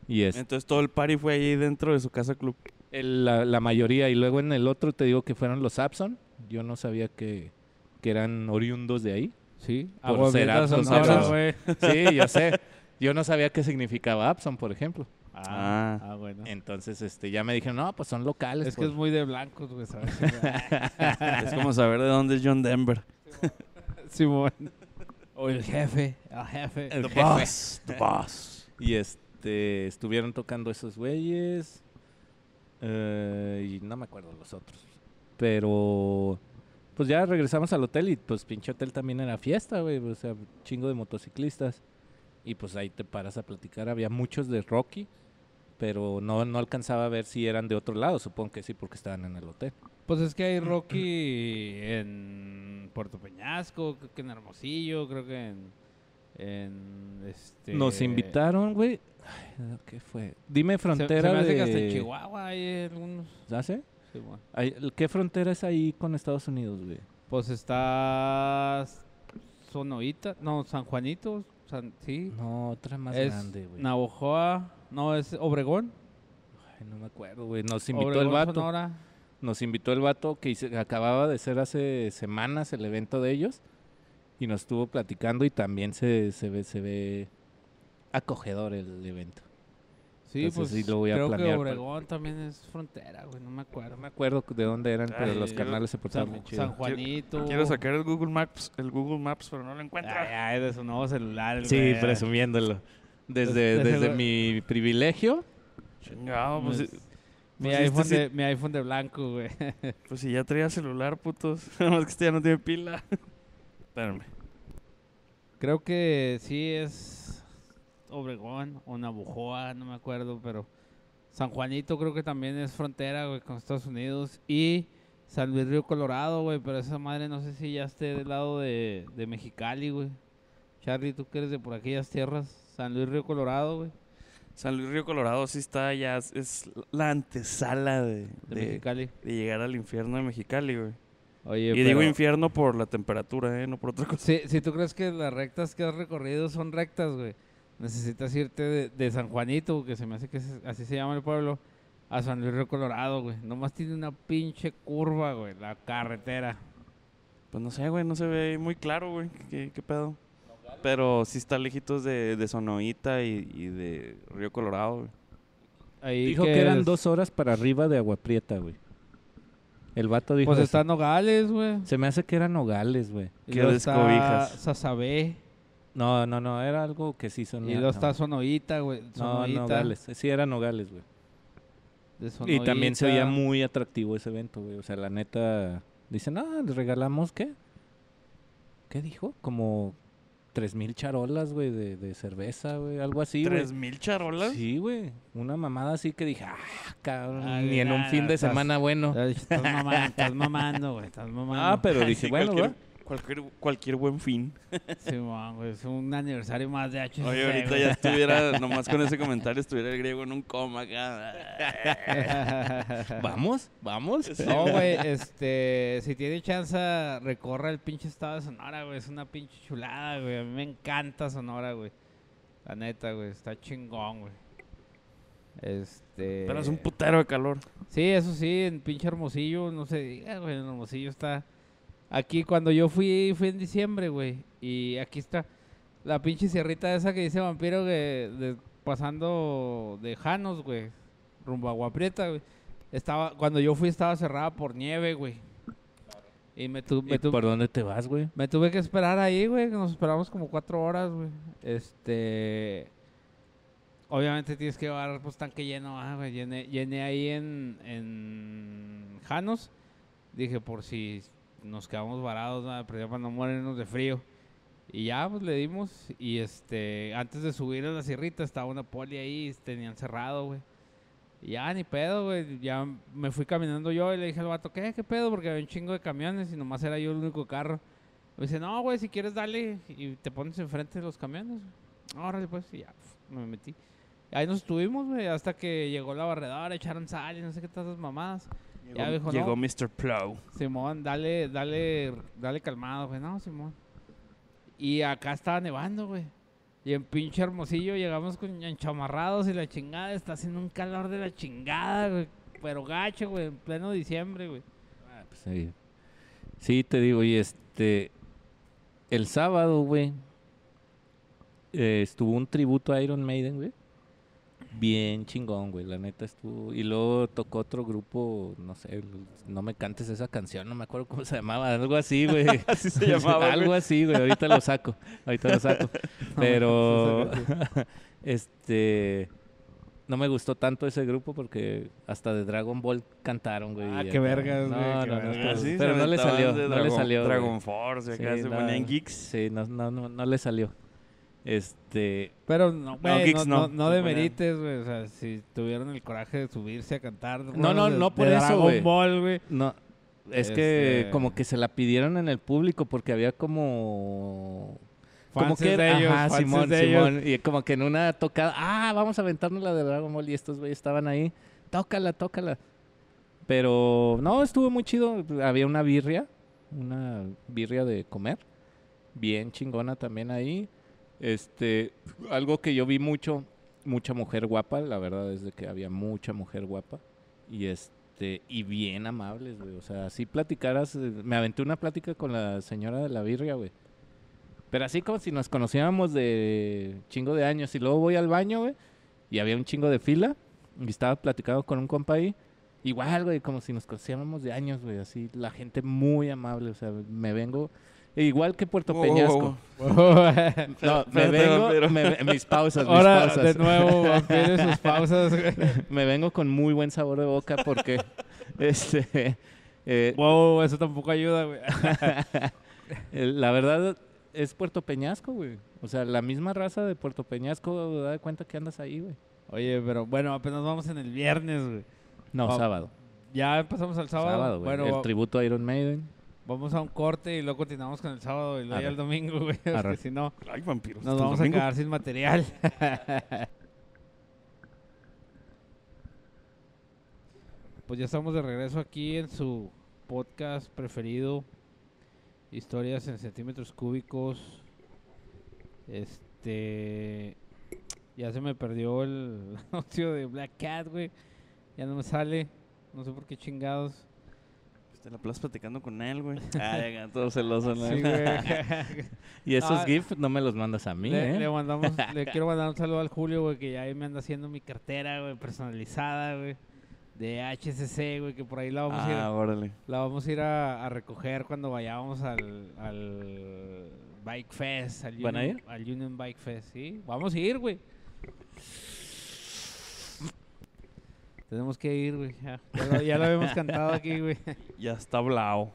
B: Y es
C: Entonces todo el party fue ahí dentro de su casa club.
B: el- la, la mayoría. Y luego en el otro te digo que fueron los Abson. Yo no sabía que, que eran oriundos de ahí.
A: Sí.
B: Por ser
A: Sonora,
C: Absons.
A: güey.
B: Sí, yo sé. Yo no sabía qué significaba Abson, por ejemplo.
A: Ah,
C: Ah.
A: ah, bueno.
B: Entonces, este, ya me dijeron, no, pues son locales.
A: Es que
B: pues".
A: es muy de blancos, güey, ¿sabes?
C: es como saber de dónde es John Denver.
A: Simón. O el jefe. El jefe.
B: El
C: The
B: jefe.
C: boss. The boss.
B: Y este, estuvieron tocando esos güeyes. eh, y no me acuerdo los otros. Pero, pues ya regresamos al hotel y pues pinche hotel también era fiesta, güey. O sea, chingo de motociclistas. Y pues ahí te paras a platicar. Había muchos de Rocky, pero no, no alcanzaba a ver si eran de otro lado. Supongo que sí, porque estaban en el hotel.
A: Pues es que hay Rocky en Puerto Peñasco, creo que en Hermosillo, creo que en. en este...
B: Nos invitaron, güey. ¿Qué fue? Dime
A: Se,
B: frontera
A: se me hace
B: de...
A: que hasta en Chihuahua hay algunos.
B: ¿Hace? ¿Qué frontera es ahí con Estados Unidos, güey?
A: Pues está Sonoita, no, San Juanito, San- sí.
B: No, otra más
A: es
B: grande, güey.
A: Navojoa, no, es Obregón.
B: Ay, no me acuerdo, güey. Nos invitó
A: Obregón,
B: el vato.
A: Sonora.
B: Nos invitó el vato que hice- acababa de ser hace semanas el evento de ellos. Y nos estuvo platicando y también se, se ve, se ve acogedor el evento.
A: Sí,
B: Entonces
A: pues
B: sí lo voy a
A: creo
B: planear
A: que Obregón también es frontera, güey, no me acuerdo.
B: No me acuerdo de dónde eran, pero
C: Ay,
B: los canales se portaron
A: San,
B: bien chido.
A: San Juanito.
C: Quiero sacar el Google Maps, el Google Maps, pero no lo encuentro.
A: ay, de su nuevo celular. el
B: Sí,
A: güey.
B: presumiéndolo. Desde,
A: De- de
B: desde mi privilegio,
C: Chingado, pues,
A: Pues,
C: sí-
A: Mi,
C: pues este
A: iPhone
C: sí-
A: mi iPhone de blanco, güey.
C: pues si ya traía celular, putos. Nada más que este ya no tiene pila. Espérame.
A: Creo que sí es Obregón o Navojoa, no me acuerdo, pero San Juanito creo que también es frontera, güey, con Estados Unidos. Y San Luis Río Colorado, güey, pero esa madre no sé si ya esté del lado de, de Mexicali, güey. Charlie, tú que eres de por aquellas tierras, San Luis Río Colorado, güey,
C: San Luis Río Colorado sí está ya, es- la antesala de,
A: de,
C: de-
A: Mexicali.
C: de llegar al infierno de Mexicali, güey.
A: Oye,
C: Y digo infierno por la temperatura, ¿eh? No por otra cosa.
A: Si, si tú crees que las rectas que has recorrido son rectas, güey, necesitas irte de, de San Juanito, que se me hace que es- así se llama el pueblo, a San Luis Río Colorado, güey. Nomás tiene una pinche curva, güey, la carretera.
C: Pues no sé, güey, no se ve muy claro, güey. ¿Qué, qué pedo? Pero sí está lejitos de, de Sonoita y, y de Río Colorado, güey.
A: Ahí
B: dijo que eran
A: es-
B: dos horas para arriba de Agua Prieta, güey. El vato dijo
A: Pues
B: eso.
A: está Nogales, güey.
B: Se me hace que eran Nogales, güey.
A: Está
C: descobijas.
A: Sasabé.
B: No, no, no, era algo que sí sonaba.
A: Y luego está Sonoita, güey.
B: No, Nogales. Sí, era Nogales, güey. Y también se veía muy atractivo ese evento, güey. O sea, la neta... Dicen, ah, les regalamos, ¿qué? ¿Qué dijo? Como tres mil charolas, güey, de, de cerveza, güey. Algo así, güey.
C: ¿Tres mil charolas?
B: Sí, güey. Una mamada así que dije, ah, cabrón,
A: Ay,
B: ni en un fin de
A: estás-
B: semana bueno.
A: Estás mamando, estás mamando, güey. Estás mamando.
B: Ah, pero dije,
C: Sí,
B: bueno,
C: cualquier,
B: güey.
C: Cualquier, cualquier buen fin.
A: Sí, man, güey. Es un aniversario más de HC.
C: Oye, ahorita
A: güey.
C: ya estuviera, nomás con ese comentario, estuviera el griego en un coma acá.
B: ¿Vamos? ¿Vamos?
A: No, güey, este, si tiene chance, recorra el pinche estado de Sonora, güey. Es una pinche chulada, güey. A mí me encanta Sonora, güey. La neta, güey. Está chingón, güey. Este.
C: Pero es un putero de calor.
A: Sí, eso sí, en pinche Hermosillo, no se diga, güey. En Hermosillo está. Aquí, cuando yo fui, fui en diciembre, güey. Y aquí está la pinche sierrita esa que dice vampiro, que de- pasando de Janos, güey. Rumbo a Guaprieta, güey. Estaba, cuando yo fui estaba cerrada por nieve, güey. Y me, tu- me
B: ¿Y
A: tu-
B: ¿Por dónde te vas, güey?
A: me tuve que esperar ahí, güey. Nos esperamos como cuatro horas, güey. Este. Obviamente tienes que llevar pues tanque lleno, ah, güey. Llené, llené ahí en, en Janos. Dije, por si nos quedamos varados, ya para no morirnos de frío. Y ya, pues le dimos. Y este, antes de subir a la sierrita estaba una poli ahí, tenían cerrado, güey. Y ya, ni pedo, güey. Ya me fui caminando yo y le dije al vato, ¿qué? ¿Qué pedo? Porque había un chingo de camiones y nomás era yo el único carro. Me dice, no, güey, si quieres dale y te pones enfrente de los camiones. Órale, pues, y ya, me metí. Ahí nos estuvimos, güey, hasta que llegó la barredora, echaron sal y no sé qué tantas mamadas. Ya
C: Llegó,
A: dijo,
C: llegó
A: no.
C: Mr. Plow.
A: Simón, dale, dale, dale calmado, güey. No, Simón. Y acá estaba nevando, güey. Y en pinche Hermosillo llegamos con enchamarrados y la chingada. Está haciendo un calor de la chingada, güey. Pero gacho, güey, en pleno diciembre, güey.
B: Ah, pues sí. Sí, te digo, y este. El sábado, güey. eh, estuvo un tributo a Iron Maiden, güey. Bien chingón, güey. La neta estuvo. Y luego tocó otro grupo, no sé, no me cantes esa canción, no me acuerdo cómo se llamaba, algo así, güey.
C: Así se llamaba,
B: algo
C: güey.
B: así, güey. Ahorita lo saco. Ahorita lo saco. Pero. Este. No me gustó tanto ese grupo porque hasta de Dragon Ball cantaron, güey.
A: Ah, qué vergas,
B: No,
A: güey,
B: no, no,
C: sí,
B: pero no le salió,
C: de
B: no le
C: Dragon-
B: salió. güey.
C: Dragon Force, acá
B: Sí,
C: se
B: no,
C: ponían geeks.
B: Sí, no, no, no, no le salió. Este,
A: Pero no, güey, no, no,
C: no,
A: demerites, güey. O sea, si tuvieron el coraje de subirse a cantar.
B: No, no,
A: de-
B: no por
A: de
B: eso,
A: Dragon
B: güey.
A: Ball, güey.
B: no, es que
A: Este-
B: como que se la pidieron en el público porque había como... Como que,
A: de ellos,
B: ajá, Simón,
A: de ellos.
B: Simón, y como que en una tocada, ah, vamos a aventarnos la de Dragon Ball y estos güeyes estaban ahí, tócala, tócala. Pero no, estuvo muy chido, había una birria, una birria de comer bien chingona también ahí. Este, algo que yo vi mucho, mucha mujer guapa, la verdad es de que había mucha mujer guapa. Y este, y bien amables, güey. O sea, si platicaras, eh, me aventé una plática con la señora de la birria, güey. Pero así como si nos conociéramos de chingo de años. Y luego voy al baño, güey, y había un chingo de fila. Y estaba platicando con un compa ahí. Igual, güey, como si nos conociéramos de años, güey. Así, la gente muy amable. O sea, me vengo... Igual que Puerto
C: Wow,
B: Peñasco.
C: wow,
B: No, me vengo, me- mis pausas, mis pausas.
A: de nuevo, vampiro sus pausas,
B: me vengo con muy buen sabor de boca porque, este, eh,
A: Wow, eso tampoco ayuda, güey.
B: eh, la verdad es Puerto Peñasco, güey. O sea, la misma raza de Puerto Peñasco, da de cuenta que andas ahí, güey.
A: Oye, pero bueno, apenas vamos en el viernes, güey.
B: No, sábado.
A: Ya empezamos el sábado.
B: Sábado, güey.
A: bueno,
B: El tributo a Iron Maiden.
A: Vamos a un corte y luego continuamos con el sábado y luego ya el domingo, güey. Porque
B: Arre.
A: si no,
C: Ay, vampiros.
A: nos vamos a quedar sin material. pues ya estamos de regreso aquí en su podcast preferido, Historias en centímetros cúbicos. Este, ya se me perdió el anuncio de Black Cat, güey. Ya no me sale, no sé por qué chingados.
C: Te la plaza platicando con él, güey. Acá, todo celoso, ¿no?
A: Sí, güey.
B: Y esos
A: Ah,
B: GIFs no me los mandas a mí,
A: Le,
B: ¿eh?
A: le mandamos, le quiero mandar un saludo al Julio, güey, que ya ahí me anda haciendo mi cartera, güey, personalizada, güey, de HSC, güey, que por ahí la vamos a ir,
C: Ah, órale.
A: la vamos a, ir a, a recoger cuando vayamos al, al Bike Fest, al
B: ¿Van a
A: Union,
B: ir?
A: al Union Bike Fest, sí, vamos a ir, güey. Tenemos que ir, güey, ya, ya lo, ya lo habíamos cantado aquí, güey.
C: Ya está hablado.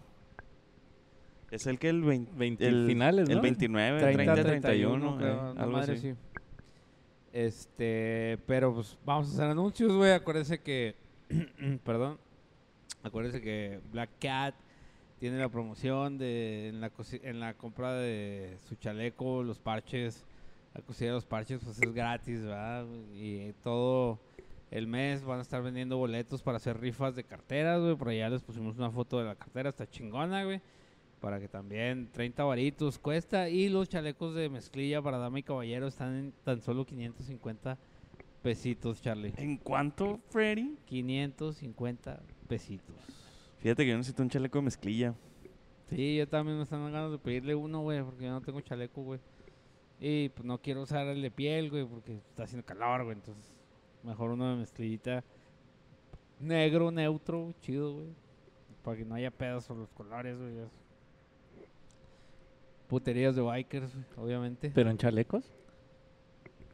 C: Es el que el 20,
B: 20
C: el,
B: finales,
C: el
B: ¿no?
C: 29,
A: 30,
C: 30,
A: 31,
C: 31,
A: creo,
C: eh,
A: no
C: algo
A: madre,
C: así.
A: sí. Este, pero pues vamos a hacer anuncios, güey. Acuérdense que, perdón, acuérdense que Black Cat tiene la promoción de en la, en la compra de su chaleco, los parches, la cosilla de los parches, pues es gratis, ¿verdad? Y todo el mes van a estar vendiendo boletos para hacer rifas de carteras, güey. Por allá les pusimos una foto de la cartera, está chingona, güey. Para que también 30 varitos cuesta. Y los chalecos de mezclilla para dama y caballero están en tan solo 550 pesitos, Charlie.
C: ¿En cuánto, Freddy?
A: 550 pesitos.
C: Fíjate que yo necesito un chaleco de mezclilla.
A: Sí, yo también me están dando ganas de pedirle uno, güey, porque yo no tengo chaleco, güey. Y pues no quiero usar el de piel, güey, porque está haciendo calor, güey. Entonces, mejor uno de mezclillita negro, neutro, chido, güey. Para que no haya pedos sobre los colores, güey. Puterías de bikers, güey, obviamente.
B: ¿Pero en chalecos?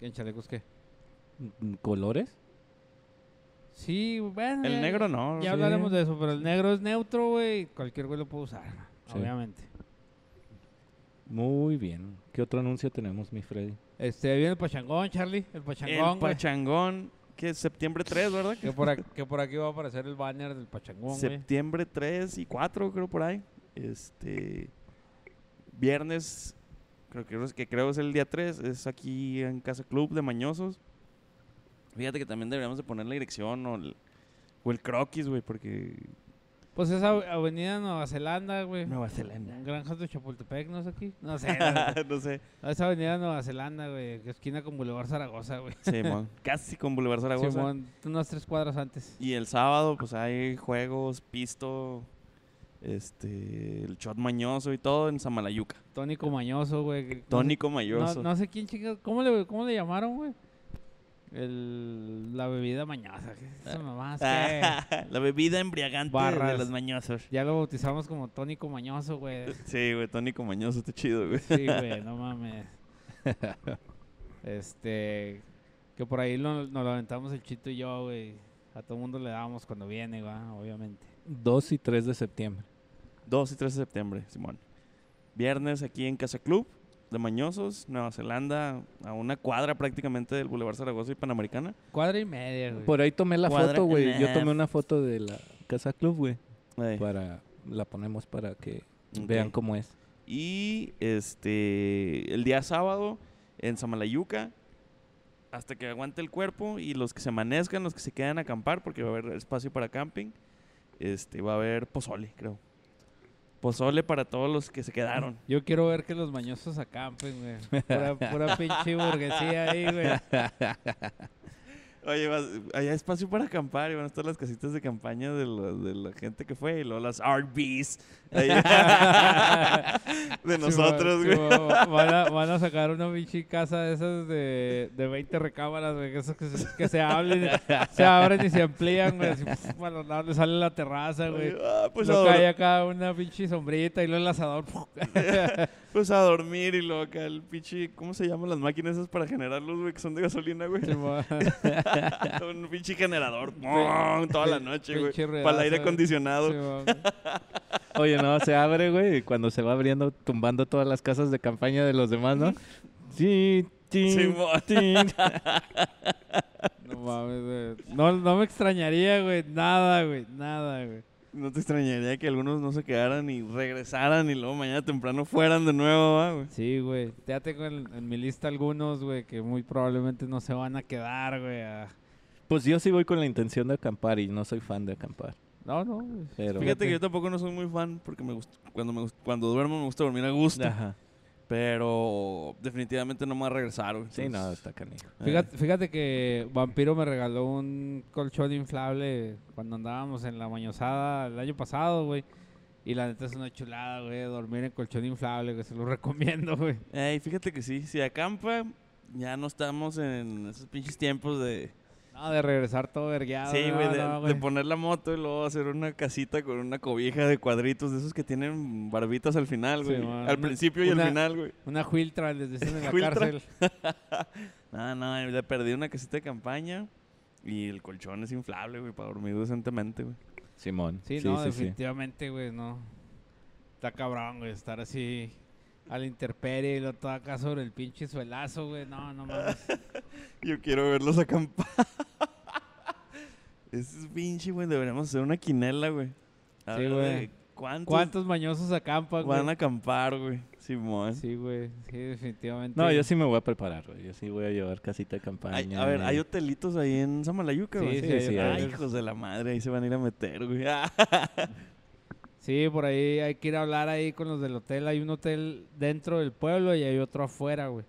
A: ¿En chalecos qué?
B: ¿Colores?
A: Sí, bueno.
C: El
A: ya-
C: negro no.
A: Ya
B: sí.
A: hablaremos de eso, pero el negro es neutro, güey. Cualquier güey lo puede usar,
B: Sí.
A: obviamente.
B: Muy bien. ¿Qué otro anuncio tenemos, mi Freddy?
A: Este, viene el pachangón, Charlie. El pachangón,
C: El pachangón, que es septiembre 3, ¿verdad?
A: Que por, aquí, que por aquí va a aparecer el banner del pachangón, güey.
C: Septiembre 3 y 4, creo por ahí. Este. Viernes, creo que, que creo es el día 3, es aquí en Casa Club de Mañosos. Fíjate que también deberíamos de poner la dirección o el, o el croquis, güey, porque...
A: Pues esa Avenida Nueva Zelanda, güey.
C: Nueva Zelanda.
A: Granjas de Chapultepec, ¿no es aquí? No sé.
C: no sé.
A: esa Avenida Nueva Zelanda, güey. Esquina con Boulevard Zaragoza, güey.
C: Simón, casi con Boulevard Zaragoza.
A: Simón, unas tres cuadras antes.
C: Y el sábado, pues hay juegos, pisto, este, el shot mañoso y todo en Samalayuca.
A: Tónico Mañoso, güey.
C: Tónico mañoso.
A: no sé quién chingados. ¿Cómo le, ¿Cómo le llamaron, güey? El, la bebida mañosa. ¿qué es esa mamá? Es que
C: la bebida embriagante
A: Barras.
C: de los mañosos.
A: ya lo bautizamos como tónico mañoso, güey.
C: Sí, güey, tónico mañoso, está chido, güey.
A: Sí, güey, no mames. Este. Que por ahí lo- nos lo aventamos el chito y yo, güey. A todo mundo le damos cuando viene, güey, obviamente.
B: 2 y 3 de septiembre.
C: 2 y 3 de septiembre, Simón. Viernes aquí en Casa Club de Mañosos, Nueva Zelanda, a una cuadra prácticamente del Boulevard Zaragoza y Panamericana.
A: Cuadra y media, güey.
B: Por ahí tomé la
C: Cuadra
B: foto, güey. Yo
C: a
B: tomé una foto de la Casa Club, güey.
C: Ey.
B: Para, la ponemos para que vean cómo es.
C: Y este el día sábado en Samalayuca hasta que aguante el cuerpo y los que se amanezcan, los que se quedan a acampar porque va a haber espacio para camping. Este va a haber pozole, creo. Pozole para todos los que se quedaron.
A: Yo quiero ver que los mañosos acampen, güey. Pura, pura pinche burguesía ahí, güey.
C: Oye, vas- hay espacio para acampar y van a estar las casitas de campaña de, la- de la gente que fue y luego las ahí. de nosotros,
A: Sí,
C: güey.
A: va- van, a, van a sacar una pinche casa de esas de, de 20 recámaras, güey. Esas que, se, que se hablen, se abren y se amplían, güey. Así, le sale la terraza, güey.
C: Ah, pues,
A: Luego cae acá una pinche sombrita y luego el asador.
C: pues a dormir y luego acá el pinche, ¿cómo se llaman las máquinas esas para generar luz, güey? Que son de gasolina, güey.
A: Simón.
C: Un pinche generador toda la noche, güey. Para el aire acondicionado.
B: Oye, no, se abre, güey, y cuando se va abriendo, tumbando todas las casas de campaña de los demás, ¿no? Sí, sí, sí.
A: No mames, güey. No, no me extrañaría, güey. Nada, güey. Nada, güey.
C: No te extrañaría que algunos no se quedaran y regresaran y luego mañana temprano fueran de nuevo, ¿va, güey.
A: Sí, güey. Ya tengo en, en mi lista algunos, güey, que muy probablemente no se van a quedar, güey. a-
B: Pues yo sí voy con la intención de acampar y no soy fan de acampar.
A: No, no.
B: Pero...
C: Fíjate que yo tampoco no soy muy fan porque me gusta, cuando, me cuando duermo me gusta dormir a gusto.
B: Ajá.
C: Pero definitivamente no me va a regresar, güey.
B: Sí, no,
C: Entonces,
B: está canijo.
C: eh,
A: Fíjate, fíjate que Vampiro me regaló un colchón inflable cuando andábamos en la mañosada el año pasado, güey. Y la neta es una chulada, güey, dormir en colchón inflable, que se lo recomiendo, güey.
C: Ey, fíjate que sí, si acampa, ya no estamos en esos pinches tiempos de...
A: No, de regresar todo vergueado.
C: sí,
A: no,
C: güey, de,
A: no,
C: de
A: güey.
C: poner la moto y luego hacer una casita con una cobija de cuadritos, de esos que tienen barbitas al final, güey.
A: Sí,
C: al
A: Una-
C: principio y
A: una-
C: al final, güey.
A: Una Huiltra, les dicen en la cárcel.
C: No, no, le perdí una casita de campaña y el colchón es inflable, güey, para dormir decentemente, güey.
B: Simón.
A: Sí, no, definitivamente, güey, no. Está cabrón, güey, estar así a la intemperie y lo todo acá sobre el pinche suelazo, güey. No, no mames.
C: Yo quiero verlos acampar. Ese es pinche, güey. Deberíamos hacer una quinela, güey. A
A: Sí,
C: ver
A: güey.
C: ¿Cuántos,
A: ¿Cuántos mañosos acampan, güey?
C: van a acampar, güey? Simón.
A: Sí, güey, sí, definitivamente.
B: No, yo sí me voy a preparar, güey. Yo sí voy a llevar casita de campaña.
C: Ay, a ver, hay hotelitos ahí en Samalayuca,
A: Sí,
C: güey.
A: sí,
B: sí,
C: Ay,
B: hay.
C: hijos de la madre, ahí se van a ir a meter, güey. Ah,
A: Sí, por ahí hay que ir a hablar ahí con los del hotel. Hay un hotel dentro del pueblo y hay otro afuera, güey.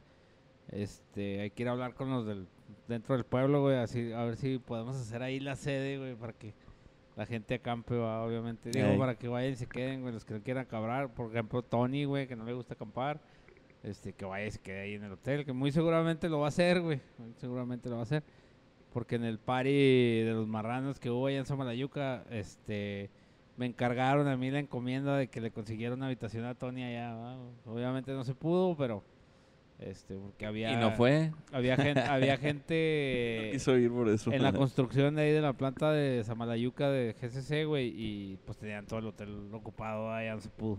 A: Este, hay que ir a hablar con los del dentro del pueblo, güey, así a ver si podemos hacer ahí la sede, güey, para que la gente acampe, va, obviamente. Digo,
C: Ey.
A: para que vayan y se queden, güey, los que no quieran acabar. Por ejemplo, Tony, güey, que no le gusta acampar. Este, que vaya y se quede ahí en el hotel, que muy seguramente lo va a hacer, güey. Muy seguramente lo va a hacer. Porque en el party de los marranos que hubo allá en Samalayuca, este, me encargaron a mí la encomienda de que le consiguiera una habitación a Tony allá. ¿va? Obviamente no se pudo, pero este, porque había
B: Y no fue.
A: había gente, había gente
C: Quiso ir por eso.
A: en la construcción de ahí de la planta de Samalayuca de GCC, güey, y pues tenían todo el hotel ocupado, allá no se pudo.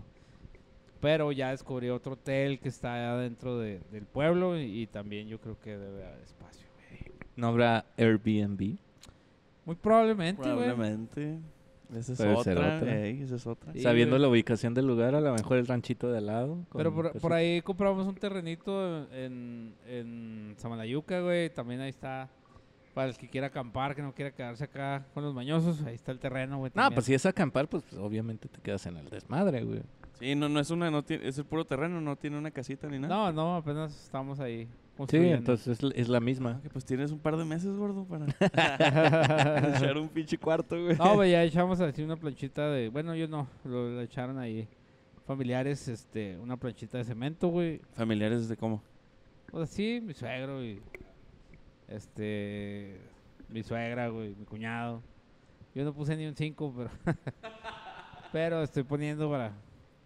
A: Pero ya descubrí otro hotel que está allá dentro de- del pueblo y, y también yo creo que debe haber espacio, güey.
B: ¿No habrá Airbnb?
A: Muy probablemente, güey.
C: Probablemente. Esa es otra.
B: otra.
C: ey, esa es otra.
A: Sí,
B: Sabiendo
A: güey.
B: la ubicación del lugar, a lo mejor el ranchito de al lado.
A: Pero por, por ahí compramos un terrenito en, en Samalayuca, güey. También ahí está. Para el que quiera acampar, que no quiera quedarse acá con los mañosos, ahí está el terreno, güey.
B: No,
A: también.
B: pues si es acampar, pues obviamente te quedas en el desmadre, güey.
C: Sí, no, no es una, no tiene, es el puro terreno, no tiene una casita ni nada.
A: No, no, apenas estamos ahí.
B: Sí, entonces es, es la misma.
C: Ah, que pues tienes un par de meses, gordo, para echar un pinche cuarto, güey.
A: no, güey, ya echamos así una planchita de. Bueno, yo no, lo, lo echaron ahí. Familiares, este, una planchita de cemento, güey.
C: ¿Familiares de cómo?
A: O sea, sí, mi suegro y. Este. Mi suegra, güey, mi cuñado. Yo no puse ni un 5, pero. pero estoy poniendo para.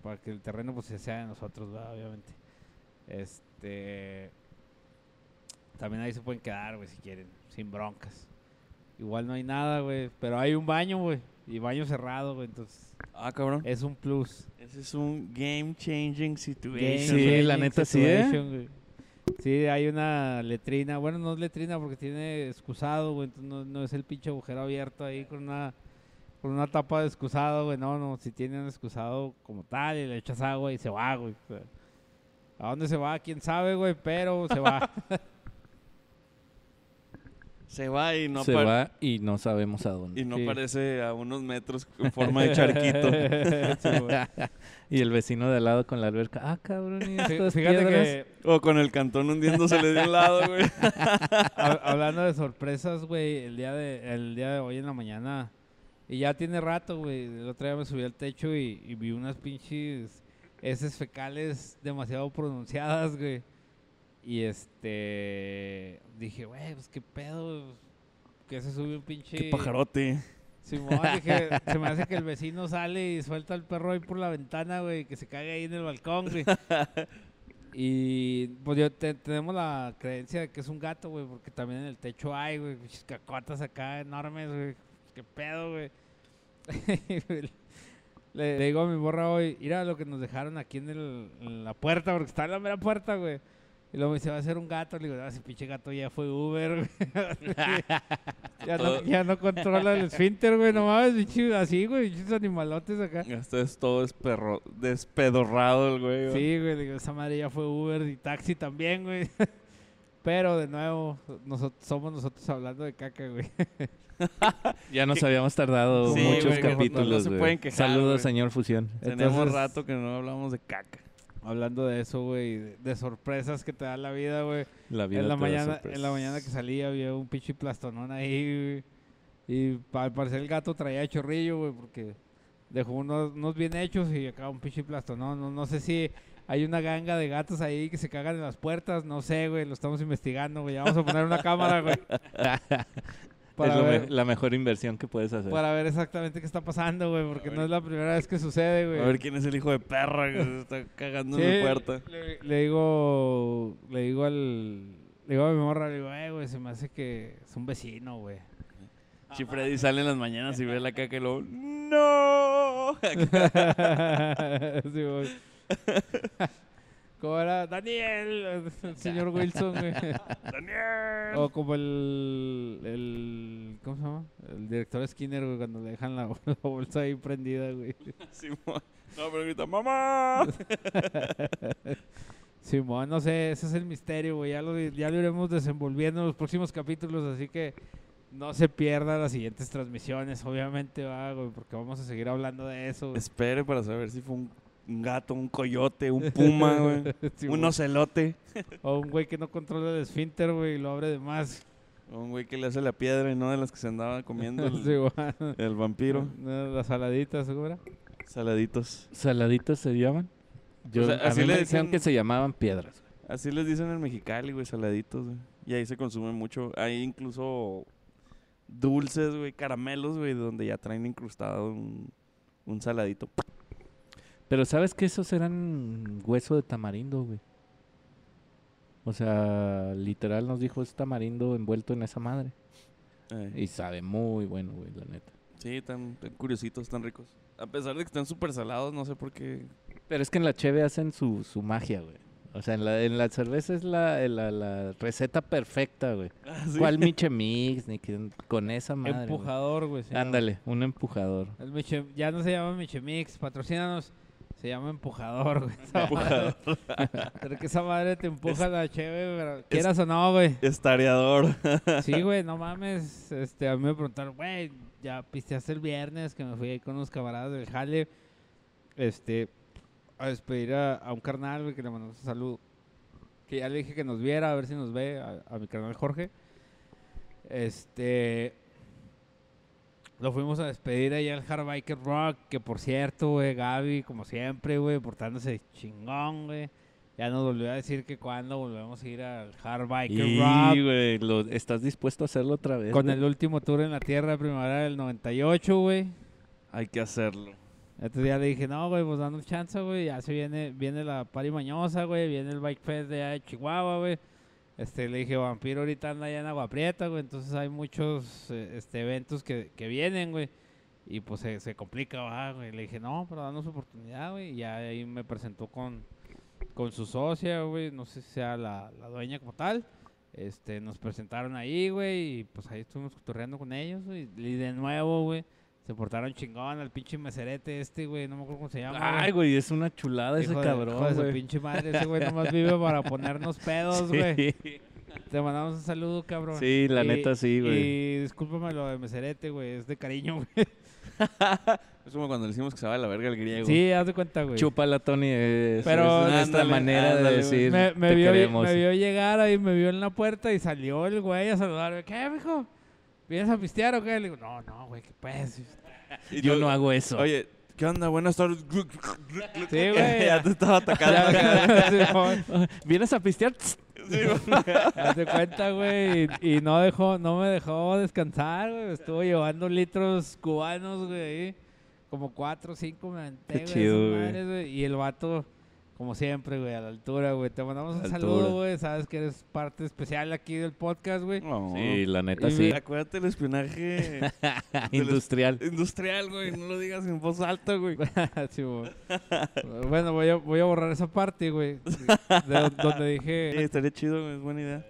A: Para que el terreno, pues, sea de nosotros, ¿verdad? obviamente. Este. También ahí se pueden quedar, güey, si quieren, sin broncas. Igual no hay nada, güey, pero hay un baño, güey, y baño cerrado, güey, entonces
C: Ah, cabrón.
A: es un plus.
C: Ese es un game changing
A: Game
C: situation.
B: Sí, la neta sí, ¿eh?
A: Sí, hay una letrina. Bueno, no es letrina porque tiene excusado, güey. Entonces no, no es el pinche agujero abierto ahí con una con una tapa de excusado, güey. No, no, si tiene un excusado como tal y le echas agua y se va, güey. O sea, ¿A dónde se va? ¿Quién sabe, güey? Pero se va.
C: Se va y no,
B: Se va y no sabemos a dónde.
C: y no
A: Sí.
C: aparece a unos metros en forma de charquito.
A: Sí.
B: Y el vecino de al lado con la alberca. Ah, cabrón, ¿y estas
A: Fíjate
B: piedras?
A: que
C: O con el cantón hundiéndosele de un lado, güey.
A: hab- hablando de sorpresas, güey, el día de el día de hoy en la mañana y ya tiene rato, güey. El otro día me subí al techo y, y vi unas pinches heces fecales demasiado pronunciadas, güey. Y este dije, güey, pues qué pedo, que se sube un pinche
C: Qué pajarote.
A: Simón, dije, se me hace que el vecino sale y suelta al perro ahí por la ventana, güey, que se cague ahí en el balcón, güey. y pues yo te- tenemos la creencia de que es un gato, güey, porque también en el techo hay, güey, cacotas acá enormes, güey. Qué pedo, güey. le, le digo a mi morra hoy, mira lo que nos dejaron aquí en, el- en la puerta, porque está en la mera puerta, güey. Y luego me dice, va a ser un gato. Le digo, no, ese pinche gato ya fue Uber, güey. ya, no, ya no controla el esfínter, güey. No mames, pinche, así, güey. Pinches animalotes acá.
C: Esto es todo desperro, despedorrado el güey. güey.
A: Sí, güey. Digo, esa madre ya fue Uber y taxi también, güey. Pero, de nuevo, nosotros, somos nosotros hablando de caca, güey.
B: Ya nos habíamos tardado
C: Sí,
B: muchos
C: no- no
B: capítulos,
C: se
B: güey.
C: pueden quejar,
B: Saludos, señor Fusión.
C: Tenemos
A: Entonces-
C: rato que no hablamos de caca.
A: Hablando de eso, güey. De, de sorpresas que te da la vida, güey.
B: La vida
A: En la,
B: te
A: mañana, en la mañana que salí había un pinche plastonón ahí, güey. Y al parecer el gato traía chorrillo, güey, porque dejó unos, unos bien hechos y acá un pinche plastonón. No, no sé si hay una ganga de gatos ahí que se cagan en las puertas. No sé, güey, lo estamos investigando, güey. Ya Vamos a poner una cámara, güey. Para,
B: es me-
A: ver,
B: la mejor inversión que puedes hacer.
A: para ver exactamente qué está pasando, güey, porque no es la primera vez que sucede, güey.
C: A ver quién es el hijo de perra que se está cagando
A: Sí,
C: en mi puerta.
A: Le, le digo, le digo al, le digo a mi morra, le digo, eh, güey, se me hace que es un vecino, güey.
C: Si Freddy sale en las mañanas y ve la caca y luego, ¡No!
A: Sí. ¿Cómo era? Daniel, el señor Wilson.
C: ¡Daniel!
A: O como el, el, ¿cómo se llama? El director Skinner, güey, cuando le dejan la, la bolsa ahí prendida, güey.
C: Simón. No, pero grita, ¡Mamá!
A: Simón, no sé, ese es el misterio, güey. Ya lo, ya lo iremos desenvolviendo en los próximos capítulos, así que no se pierdan las siguientes transmisiones, obviamente, va, güey, porque vamos a seguir hablando de eso. güey.
C: Espere para saber si fue un, un gato, un coyote, un puma, güey. Un ocelote.
A: O un güey que no controla el esfínter, güey, y lo abre de más.
C: O un güey que le hace la piedra y no de las que se andaba comiendo el,
A: Sí,
C: el vampiro.
A: No, Las saladitas, ¿cómo era?
C: Saladitos.
B: ¿Saladitos se llaman? Yo,
C: sea,
B: a
C: así
B: mí
C: le
B: me decían
C: dicen-
B: que se llamaban piedras. güey.
C: Así les dicen en Mexicali, güey, saladitos, güey. Y ahí se consume mucho. Hay incluso dulces, güey, caramelos, güey, donde ya traen incrustado un, un saladito.
B: Pero ¿sabes que esos eran hueso de tamarindo, güey? O sea, literal nos dijo es tamarindo envuelto en esa madre.
C: Eh,
B: Y sabe muy bueno, güey, la neta.
C: Sí, tan, tan curiositos, tan ricos. A pesar de que están súper salados, no sé por qué.
B: Pero es que en la cheve hacen su, su magia, güey. O sea, en la, en la cerveza es la, la, la receta perfecta, güey.
C: Ah, ¿sí?
B: ¿Cuál Miche Mix? Ni que, con esa madre.
A: Empujador, güey.
B: Ándale, un empujador.
A: El Miche- ya no se llama Michemix, patrocínanos. Se llama empujador, güey.
C: Empujador.
A: Pero que esa madre te empuja la cheve, pero quieras o no, güey.
C: Estareador.
A: Sí, güey, no mames. Este, a mí me preguntaron, güey, ya pisteaste el viernes que me fui ahí con unos camaradas del jale. Este, a despedir a, a un carnal, güey, que le mandamos un saludo. Que ya le dije que nos viera, a ver si nos ve, a, a mi carnal Jorge. Este, lo fuimos a despedir ahí al Hard Biker Rock, que por cierto, güey, Gaby, como siempre, güey, portándose chingón, güey. Ya nos volvió a decir que cuando volvemos a ir al Hard Biker
B: Y,
A: Rock.
B: güey, lo- ¿estás dispuesto a hacerlo otra vez?
A: Con
B: güey?
A: el último tour en la Tierra, primavera del 98, güey.
C: Hay que hacerlo.
A: Entonces ya le dije, no, güey, pues dando chance, güey. Ya se viene, viene la Pari Mañosa, güey. Viene el Bike Fest de allá de Chihuahua, güey. Este, le dije, Vampiro ahorita anda allá en Agua Prieta, güey. Entonces hay muchos eh, este, eventos que, que vienen, güey. Y pues se, se complica, va, güey. Le dije, no, pero danos oportunidad, güey. Y ya ahí me presentó con, con su socia, güey. No sé si sea la, la dueña como tal. Este, nos presentaron ahí, güey. Y pues ahí estuvimos cotorreando con ellos, güey. Y de nuevo, güey. Se portaron chingón al pinche meserete este, güey. No me acuerdo cómo se llama.
B: Ay, güey, es una chulada ese
A: de-
B: cabrón,
A: hijo de su pinche madre. Ese güey nomás vive para ponernos pedos, güey. Te mandamos un saludo, cabrón.
B: Sí, la
A: Y-
B: neta sí, güey.
A: Y discúlpame lo de meserete, güey. Es de cariño, güey.
C: Es como cuando le decimos que se va a la verga el griego.
A: Sí, haz de cuenta, güey.
B: Chúpala, Tony. Es,
A: Pero-
B: es nuestra
C: Ándale,
B: manera
C: ándale,
B: de decir.
A: me, me
B: te
A: vio,
B: queremos.
A: me vio llegar ahí, me vio en la puerta y salió el güey a saludarme. ¿Qué, mijo? ¿Vienes a pistear o qué? Le digo, no, no, güey, ¿qué pues?
C: Y
B: Yo
C: tú-
B: no hago eso.
C: Oye, ¿qué onda? Buenas tardes.
A: Sí, güey.
C: ya te estaba atacando.
B: ¿Vienes a pistear?
C: Sí, güey.
A: Haz de cuenta, güey. Y, y no dejó, no me dejó descansar, güey. Estuvo llevando litros cubanos, güey. Como cuatro o cinco me aventé, güey. Y el vato, como siempre, güey, a la altura, güey. Te mandamos un saludo, güey. Sabes que eres parte especial aquí del podcast, güey.
C: No.
B: Sí, la neta
A: Y
B: sí.
C: Acuérdate el espionaje
B: Industrial.
C: industrial, güey. No lo digas en voz alta, güey.
A: Sí, güey. bueno, voy a, voy a borrar esa parte, güey. De, de donde
C: Sí,
A: dije.
C: estaría chido, güey. Es buena idea.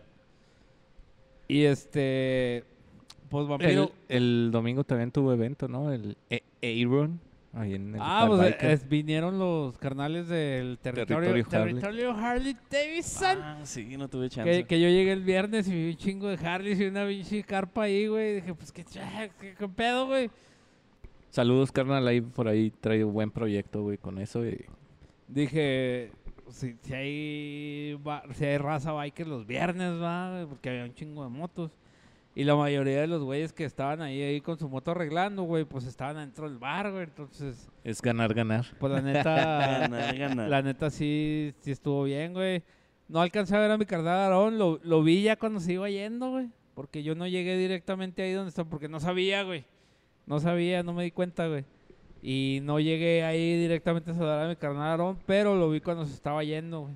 A: Y este. Pues
B: El,
A: vampiro.
B: el domingo también tuvo evento, ¿no? El E- Aaron. Ahí en el
A: Ah, pues es- vinieron los carnales del territorio,
B: Territorio Harley.
A: territorio Harley Davidson.
C: Ah, sí, no tuve chance.
A: que, que yo llegué el viernes y vi un chingo de Harley y una pinche carpa ahí, güey. y Dije, pues qué, qué, qué pedo, güey.
B: Saludos, carnal. Ahí por ahí trae un buen proyecto, güey, con eso. Y...
A: Dije, si, si hay si hay raza biker los viernes, va, güey, porque había un chingo de motos. Y la mayoría de los güeyes que estaban ahí, ahí con su moto arreglando, güey, pues estaban adentro del bar, güey. Entonces,
B: Es ganar, ganar.
A: pues la neta,
C: Ganar, ganar.
A: la neta sí, sí estuvo bien, güey. No alcancé a ver a mi carnal Aarón, lo, lo vi ya cuando se iba yendo, güey. Porque yo no llegué directamente ahí donde está, porque no sabía, güey. No sabía, no me di cuenta, güey. Y no llegué ahí directamente a saludar a mi carnal Aarón, pero lo vi cuando se estaba yendo, güey.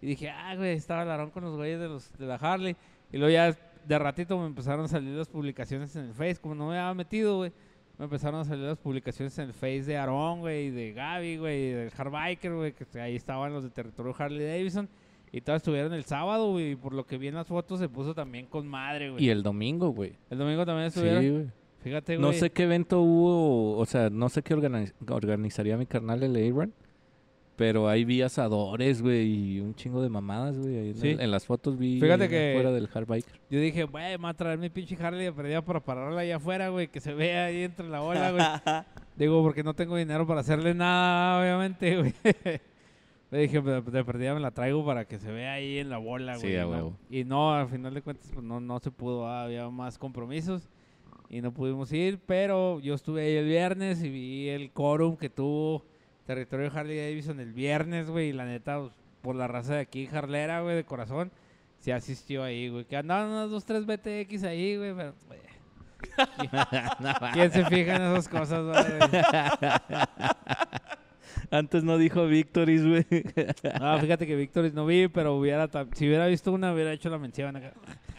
A: Y dije, ah, güey, estaba el Aarón con los güeyes de, los, de la Harley. Y luego ya de ratito me empezaron a salir las publicaciones en el Face. Como no me había metido, güey, me empezaron a salir las publicaciones en el Face de Aarón, güey, de Gaby, güey, del Hardbiker, güey, que ahí estaban los de territorio Harley Davidson. Y todos estuvieron el sábado, güey, y por lo que vi en las fotos se puso también con madre, güey.
B: Y el domingo, güey.
A: El domingo también
B: Sí,
A: estuvieron.
B: güey.
A: Fíjate, güey.
B: No sé qué evento hubo, o sea, no sé qué organiz- organizaría mi carnal el Aaron, pero ahí vi asadores, güey, y un chingo de mamadas, güey. en
A: Sí.
B: las fotos vi
A: Fíjate que-
B: fuera del Hardbiker.
A: Yo dije, güey, me va a traer mi pinche Harley de perdida para pararla allá afuera, güey, que se vea ahí entre la ola, güey. Digo, porque no tengo dinero para hacerle nada, obviamente, güey. Le dije, de, de perdida me la traigo para que se vea ahí en la bola,
B: Sí,
A: güey.
B: a
A: ¿no?
B: huevo.
A: Y no, al final de cuentas, pues no, no se pudo, ah, había más compromisos y no pudimos ir, pero yo estuve ahí el viernes y vi el quórum que tuvo Territorio Harley Davidson el viernes, güey, y la neta, pues, por la raza de aquí, Harlera, güey, de corazón, sí asistió ahí, güey. Que andaban unos dos, tres BTX ahí, güey, pero... güey, ¿Quién se fija en esas cosas, güey?
B: Antes no dijo Victoris, güey.
A: No, fíjate que Víctor no vi, pero hubiera si hubiera visto una, hubiera hecho la mención acá.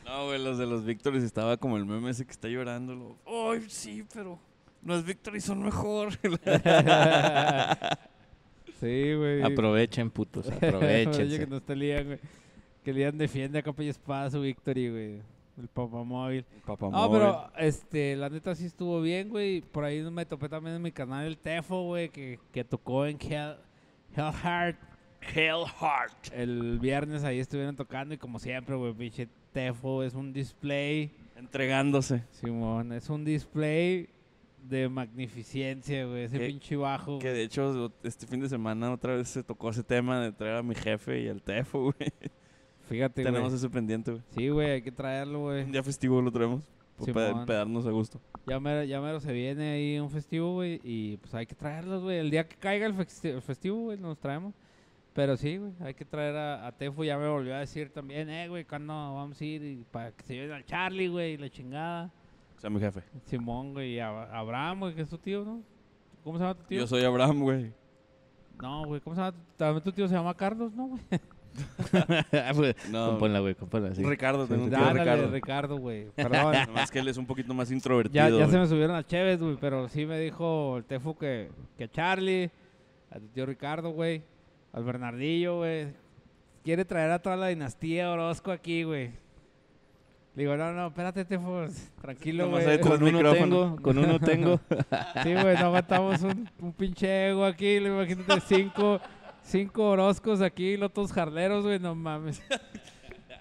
C: No, güey, los de los Victories estaba como el meme ese que está llorando. lo, Ay, sí, pero los Victories son mejor.
A: sí, güey.
B: Aprovechen, putos,
A: Oye, que no está Lian, güey. Que Lian defiende a capa y espada su Victory, güey. El papamóvil.
C: Papá
A: No, pero, este, la neta sí estuvo bien, güey. Por ahí me topé también en mi canal el Tefo, güey, que, que tocó en Hell, Hell Heart.
C: Hell Heart.
A: El viernes ahí estuvieron tocando y como siempre, güey, pinche Tefo es un display.
C: Entregándose.
A: Simón, es un display de magnificencia, güey. Ese
C: Que-
A: pinche bajo.
C: Que de hecho, este fin de semana otra vez se tocó ese tema de traer a mi jefe y al Tefo, güey.
A: Fíjate,
C: Tenemos
A: güey.
C: ese pendiente, güey.
A: Sí, güey, hay que traerlo, güey.
C: Un día festivo lo traemos. Para
A: Simón.
C: pedarnos a gusto.
A: Ya mero, ya mero se viene ahí un festivo, güey, y pues hay que traerlos, güey. El día que caiga el, festi- el festivo, güey, nos traemos. Pero sí, güey, hay que traer a, a Tefo. Ya me volvió a decir también, eh, güey, ¿cuándo vamos a ir? Y para que se lleven al Charlie, güey, y la chingada.
C: O sea, mi jefe.
A: Simón, güey, y a a Abraham, güey, que es tu tío, ¿no? ¿Cómo se llama tu tío?
C: Yo soy Abraham, güey.
A: No, güey, ¿cómo se llama? tu- También tu tío se llama Carlos, ¿no, güey?
C: No.
B: Compónla, güey, compónla, sí.
C: Ricardo, tengo un tío
A: Dale,
C: Ricardo.
A: Ricardo, güey. Perdón.
C: Nomás que él es un poquito más introvertido.
A: Ya, ya se
C: güey.
A: me subieron las cheves, güey, pero sí me dijo el Tefo que, que a Charlie, a tu tío Ricardo, güey, al Bernardillo, güey, quiere traer a toda la dinastía Orozco aquí, güey. Le digo, no, no, espérate, Tefo, tranquilo,
C: Nomás
A: güey.
B: Con uno
C: micrófono.
B: tengo, con uno tengo.
A: Sí, güey, no aguantamos un, un pinche ego aquí, le imagínate cinco, cinco Orozcos aquí, los otros jarleros, güey, no mames.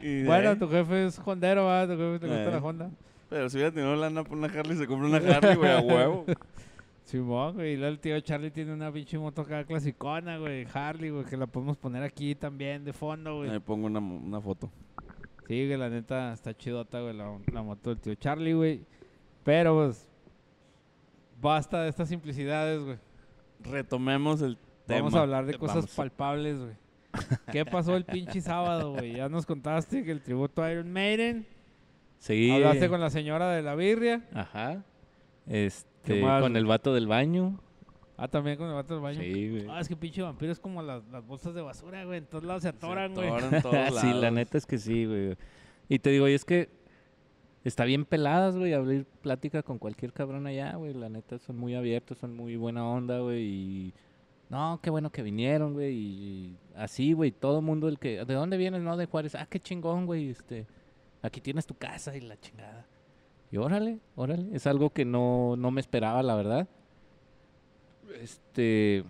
A: Bueno,
C: ahí-
A: tu jefe es hondero, ¿verdad? Tu jefe te gusta
C: Eh.
A: la Honda.
C: Pero si hubiera tenido lana por una Harley, se compra una Harley, güey, a huevo.
A: Simón, güey. Y luego el tío Charlie tiene una pinche moto acá clasicona, güey. Harley, güey, que la podemos poner aquí también de fondo, güey.
C: Me pongo una, una foto.
A: Sí, güey, la neta está chidota, güey, la, la moto del tío Charlie, güey. Pero, pues, basta de estas simplicidades, güey.
C: Retomemos el tema.
A: Vamos a hablar de cosas
C: vamos.
A: palpables, güey. ¿Qué pasó el pinche sábado, güey? Ya nos contaste que el tributo a Iron Maiden.
B: Sí.
A: Hablaste con la señora de la birria.
B: Ajá.
A: ¿Qué
B: Este, con el vato del baño.
A: Ah, también con el vato del baño.
B: Sí, güey.
A: Ah, es que pinche vampiro es como las, las bolsas de basura, güey. En todos lados se atoran,
C: Se
A: güey.
C: atoran en todos
B: sí, la neta es que sí, güey. Y te digo, y es que está bien peladas, güey, abrir plática con cualquier cabrón allá, güey. La neta son muy abiertos, son muy buena onda, güey. Y no, qué bueno que vinieron, güey. Y así, güey, todo mundo el que, ¿de dónde vienes? No, de Juárez. Ah, qué chingón, güey. Este, aquí tienes tu casa y la chingada. Y órale, órale. Es algo que no, no me esperaba, la verdad. Este,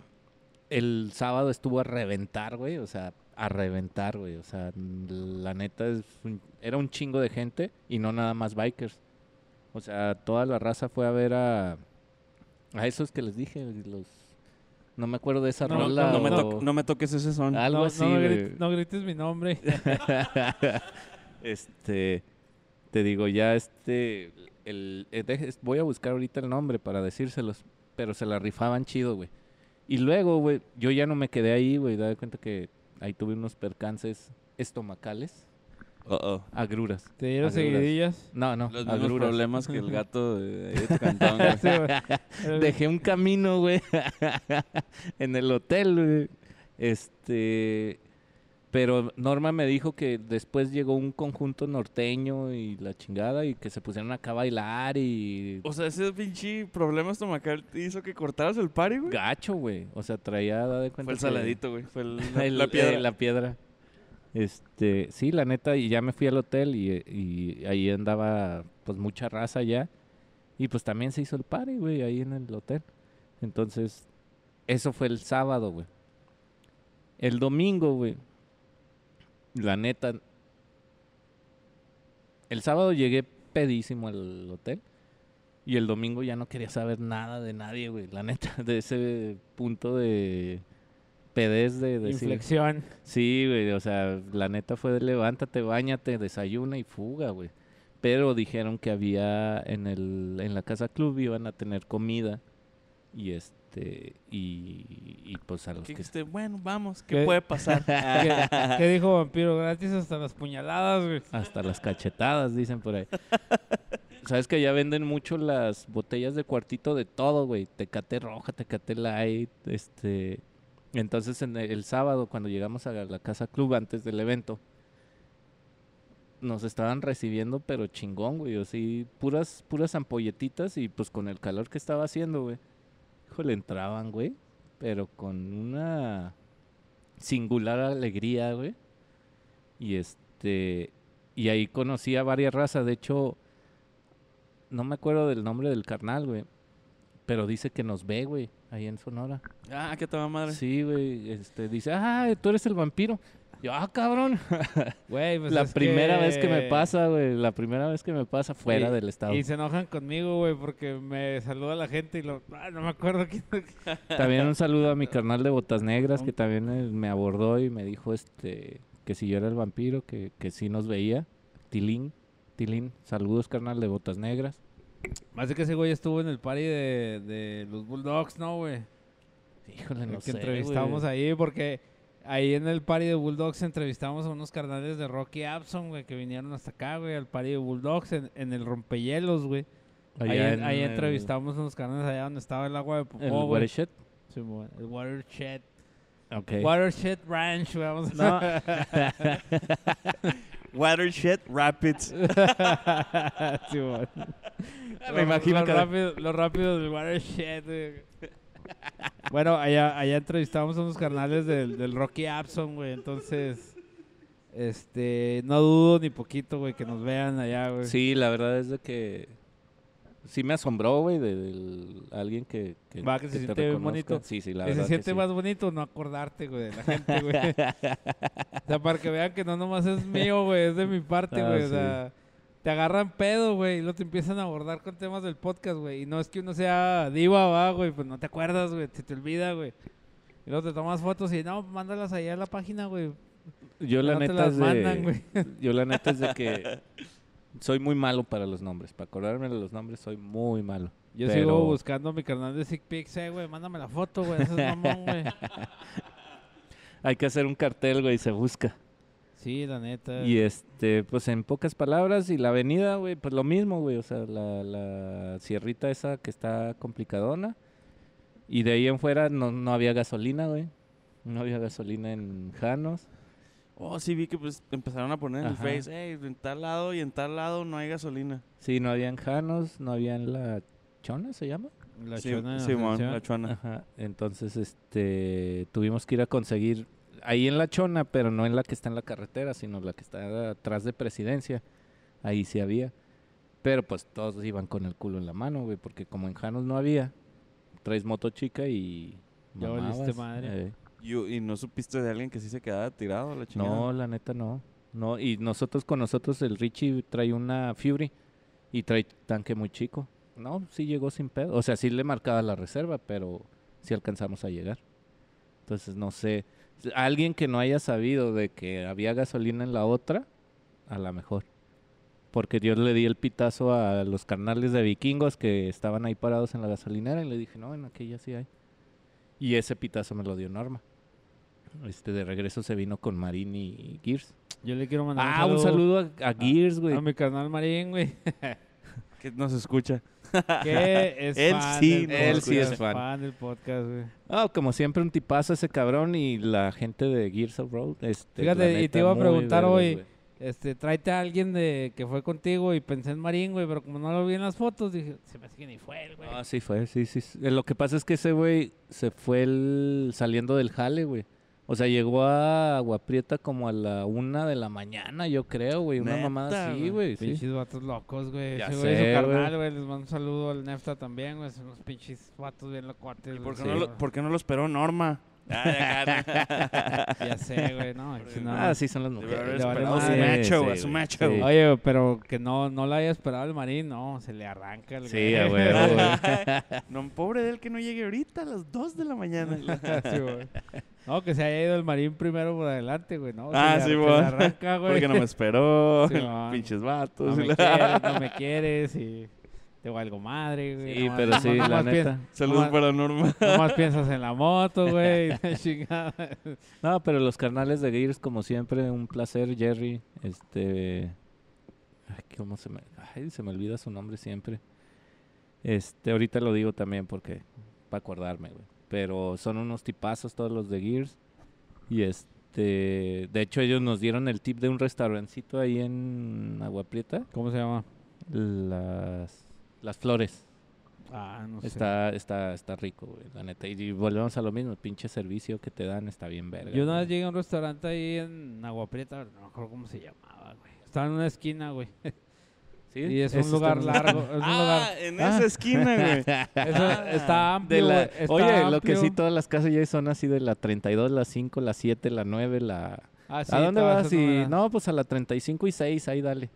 B: el sábado estuvo a reventar, güey. O sea, a reventar, güey. O sea, la neta es un- era un chingo de gente y no nada más bikers. O sea, toda la raza fue a ver a, a esos que les dije, los... No me acuerdo de esa
A: No,
B: rola.
C: No me,
B: o-
C: to- no me toques ese son.
B: Algo
A: no,
B: así,
A: no, grites, no grites mi nombre.
B: este, te digo, ya este, el, eh, voy a buscar ahorita el nombre para decírselos, pero se la rifaban chido, güey. Y luego, güey, yo ya no me quedé ahí, güey, da cuenta que ahí tuve unos percances estomacales,
C: Uh-oh.
B: agruras.
A: Te dieron
B: Agruras.
A: seguidillas.
B: No, no,
C: Los mismos problemas que el gato de, cantón.
B: Dejé un camino, güey, en el hotel, güey. Este, pero Norma me dijo que después llegó un conjunto norteño y la chingada y que se pusieron acá a bailar y
C: O sea, ese pinche problema estomacal hizo que cortaras el party, güey.
B: gacho, güey. O sea, traía da de cuenta
C: Fue el saladito, güey. Fue el,
B: el-
C: la piedra.
B: eh, la piedra. Este, sí, la neta, y ya me fui al hotel y, y ahí andaba pues mucha raza ya. Y pues también se hizo el party, güey, ahí en el hotel. Entonces, eso fue el sábado, güey. El domingo, güey. La neta. El sábado llegué pedísimo al hotel. Y el domingo ya no quería saber nada de nadie, güey. La neta, de ese punto de pedez de decir.
A: Inflexión.
B: Sí, güey, o sea, la neta fue de levántate, bañate, desayuna y fuga, güey. Pero dijeron que había en el en la casa club iban a tener comida y este y, y pues a los
C: Que
B: que
C: bueno, vamos, ¿qué,
A: ¿Qué?
C: puede pasar?
A: ¿Qué, qué dijo vampiro? Gratis hasta las puñaladas, güey.
B: hasta las cachetadas dicen por ahí. Sabes que ya venden mucho las botellas de cuartito de todo, güey. Tecate roja, tecate light, este entonces en el, el sábado cuando llegamos a la casa club antes del evento nos estaban recibiendo pero chingón, güey, así puras puras ampolletitas y pues con el calor que estaba haciendo, güey. Híjole, entraban, güey, pero con una singular alegría, güey. Y este y ahí conocí a varias razas, de hecho no me acuerdo del nombre del carnal, güey, pero dice que nos ve, güey, ahí en Sonora.
C: ah, qué toda madre.
B: Sí, güey, este dice, "Ah, tú eres el vampiro." Yo, "Ah, cabrón."
A: Güey, pues
B: la
A: es
B: primera vez que me pasa, güey, la primera vez que me pasa fuera del estado.
A: Y se enojan conmigo, güey, porque me saluda la gente y lo... Ah, no me acuerdo quién...
B: También un saludo a mi carnal de Botas Negras que también eh, me abordó y me dijo este que si yo era el vampiro, que, que sí nos veía. Tilín, Tilín, saludos carnal de Botas Negras.
A: Más de que ese güey estuvo en el party de, de los Bulldogs, ¿no, güey?
B: Híjole, no
A: que
B: sé,
A: entrevistamos
B: güey.
A: ahí, porque ahí en el party de Bulldogs entrevistamos a unos carnales de Rocky Abson, güey, que vinieron hasta acá, güey, al party de Bulldogs en, en el rompehielos, güey. Ahí, en-
B: el-
A: entrevistamos a unos carnales allá donde estaba el agua de
B: El
A: popó, güey.
B: watershed.
A: Sí, el Watershed.
B: Ok.
A: Watershed Ranch, güey, vamos a
C: Watershed Rapids.
A: sí.
B: Me imagino
A: lo,
B: que-
A: rápido, lo rápido del Watershed, güey. Bueno, allá, allá entrevistamos a unos carnales del, del Rocky Abson, güey. Entonces, este, no dudo ni poquito, güey, que nos vean allá, güey.
B: Sí, la verdad es de que sí me asombró, güey, de, del- alguien que, que,
A: Va, que se
B: te
A: siente bien
B: reconozca.
A: bonito.
B: Sí, sí, la
A: Y
B: verdad
A: se siente
B: sí.
A: más bonito no acordarte, güey, de la gente, güey. o sea, para que vean que no nomás es mío, güey, es de mi parte,
B: Ah,
A: güey. O
B: sí.
A: sea, te agarran pedo, güey, y luego te empiezan a abordar con temas del podcast, güey. Y no es que uno sea diva, va, güey, pues no te acuerdas, güey, se te olvida, güey. Y luego te tomas fotos y no, mándalas allá a la página, güey.
B: Yo la
A: No
B: neta es de,
A: mandan,
B: yo la neta es de que soy muy malo para los nombres. Para acordarme de los nombres soy muy malo.
A: Yo
B: Pero-
A: sigo buscando mi canal de Sick Pics, eh, güey, mándame la foto, güey, ese es mamón, güey.
B: Hay que hacer un cartel, güey, y se busca.
A: Sí, la neta.
B: Y este, pues en pocas palabras, y la avenida, güey, pues lo mismo, güey. O sea, la, la sierrita esa que está complicadona. Y de ahí en fuera no, no había gasolina, güey. No había gasolina en Janos.
C: Oh, sí, vi que pues empezaron a poner en el. Face, hey, en tal lado y en tal lado no hay gasolina.
B: Sí, no había en Janos, no había en la Chona, ¿se llama?
A: La
C: Sí,
A: chona
C: la.
B: Ajá. Entonces, este, tuvimos que ir a conseguir ahí en la Chona, pero no en la que está en la carretera, sino la que está atrás de Presidencia. Ahí sí había. Pero pues todos iban con el culo en la mano, güey, porque como en Janos no había, traes moto chica y
A: Ya valiste
B: mamabas,
A: madre.
B: eh.
C: Y, y no supiste de alguien que sí se quedaba tirado la chingada.
B: No, la neta no. No, y nosotros con nosotros el Richie trae una Fury y trae tanque muy chico. No, sí llegó sin pedo. O sea, sí le marcaba la reserva, pero sí alcanzamos a llegar. Entonces, no sé. Alguien que no haya sabido de que había gasolina en la otra, a lo mejor. Porque yo le di el pitazo a los carnales de vikingos que estaban ahí parados en la gasolinera y le dije, no, en aquella sí hay. Y ese pitazo me lo dio Norma. Este, de regreso se vino con Marín y Gears.
A: Yo le quiero mandar
B: Ah, un saludo a, a Gears, güey.
A: a mi canal Marín, güey.
C: Que nos escucha.
A: Que es
C: Él
A: fan
C: sí
A: del
B: Él sí es fan.
A: del podcast, güey.
B: Ah, como siempre, un tipazo ese cabrón y la gente de Gears of Road. Este,
A: Fíjate, y te iba a preguntar hoy. Este, tráete a alguien de que fue contigo y pensé en Marín, güey, pero como no lo vi en las fotos, dije, se me hace que ni fue el güey.
B: Ah, sí fue, sí, sí. Lo que pasa es que ese güey se fue el- saliendo del jale, güey. O sea, llegó a Agua Prieta como a la una de la mañana, yo creo, güey. Una mamada así,
C: güey.
B: güey. sí.
A: Pinches vatos locos, güey.
B: Ya
A: Ese güey
B: sé,
A: su
B: güey.
A: carnal, güey. Les mando un saludo al Nefta también, güey. Son unos pinches vatos bien locuates.
C: ¿Por qué, no lo, por qué no lo esperó Norma?
A: Ya sé, güey, no. si no-
B: Ah, sí, son las mujeres.
C: a su macho, güey, a su macho.
A: Oye, pero que no, no la haya esperado el Marín, no. Se le arranca el
B: Sí,
A: güey.
C: No, pobre de él que no llegue ahorita a las 2 de la mañana.
A: Sí, güey. No, que se haya ido el Marín primero por adelante, güey, ¿no?
C: Ah, sí,
A: se
C: güey.
A: le arranca, güey.
C: Porque no me esperó.
A: Sí,
C: pinches
A: No
C: vatos.
A: me quieres, no me quieres y te valgo madre, güey.
B: Sí, pero sí, la neta.
C: Saludos para Norma.
A: Nomás piensas en la moto, güey. chingada.
B: No, pero los carnales de Gears, como siempre, un placer, Jerry. Este. Ay, ¿cómo se me.? Ay, se me olvida su nombre siempre. Este, ahorita lo digo también porque. Para acordarme, güey. Pero son unos tipazos todos los de Gears. Y este. De hecho, ellos nos dieron el tip de un restaurancito ahí en Agua Prieta.
A: ¿Cómo se llama?
B: Las. Las flores.
A: Ah, no sé.
B: Está, está, está rico, güey, la neta. Y, volvemos a lo mismo, el pinche servicio que te dan está bien verga.
A: Yo una vez llegué a un restaurante ahí en Agua Prieta, no me acuerdo cómo se llamaba, güey. Estaba en una esquina, güey.
B: ¿Sí?
A: Y es un lugar largo. Es un
C: Ah,
A: lugar.
C: en
B: Ah.
C: esa esquina, güey.
A: Eso está amplio,
B: De la-
A: güey, está
B: oye, lo que
A: amplio.
B: sí, todas las casas ya son así de la 32, la 5, la 7, la 9, la...
A: Ah, sí,
B: ¿A dónde vas? Y... No, pues a la 35 y 6, ahí dale.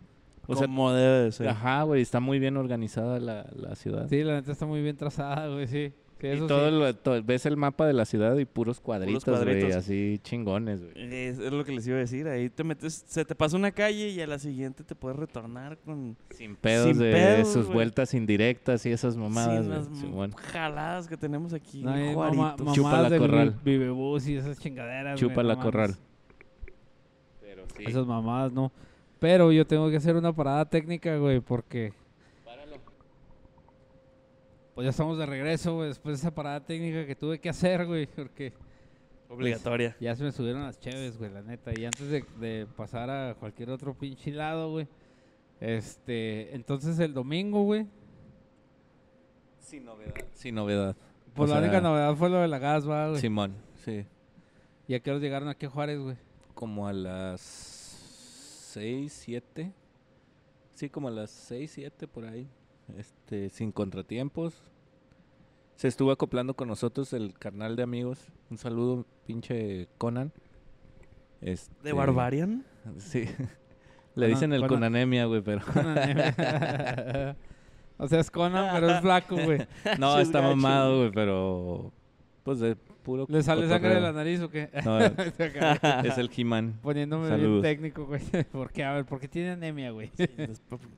B: O sea,
C: Como debe de ser.
B: ajá, güey, está muy bien organizada la, la ciudad.
A: Sí, la neta está muy bien trazada, güey, sí. Sí,
B: y todo
A: sí.
B: lo- ves el mapa de la ciudad y puros cuadritos, güey,
C: cuadritos.
B: así chingones, güey.
C: Es, es lo que les iba a decir. Ahí te metes, se te pasa una calle y a la siguiente te puedes retornar con
B: Sin pedos
C: Sin
B: de
C: pedos,
B: sus vueltas indirectas y esas mamadas,
C: sin
B: güey.
C: las
B: Simón.
C: jaladas que tenemos aquí.
A: No, hay
C: en
A: mama-.
B: Chupa
A: mamadas
B: la corral.
A: vi- Vivebus y esas chingaderas,
B: Chupa la corral. Pero sí.
A: Esas mamadas no. Pero yo tengo que hacer una parada técnica, güey, porque pues ya estamos de regreso, güey, después de esa parada técnica que tuve que hacer, güey, porque
C: Obligatoria.
A: ya se me subieron las cheves, güey, la neta. Y antes de, de pasar a cualquier otro pinche lado, güey, este, entonces el domingo, güey,
B: Sin novedad. Sin novedad.
A: pues
B: O
A: la
B: sea,
A: única novedad fue lo de la gas, güey.
B: Simón, sí.
A: ¿Y a qué hora llegaron aquí a Juárez, güey?
B: Como a las 6, 7. Sí, como a las 6, 7 por ahí. Este, sin contratiempos. Se estuvo acoplando con nosotros el carnal de amigos. Un saludo, pinche Conan. Este,
C: ¿De Barbarian?
B: Sí. Le dicen el
A: con-
B: con anemia, güey, pero...
A: O sea, es Conan, pero es flaco, güey.
B: No, está mamado, güey, pero... Pues de puro
A: ¿Le sale sangre de la nariz o qué?
B: No, es el He-Man.
A: Poniéndome bien técnico, güey. ¿Por qué? A ver, ¿por qué tiene anemia, güey?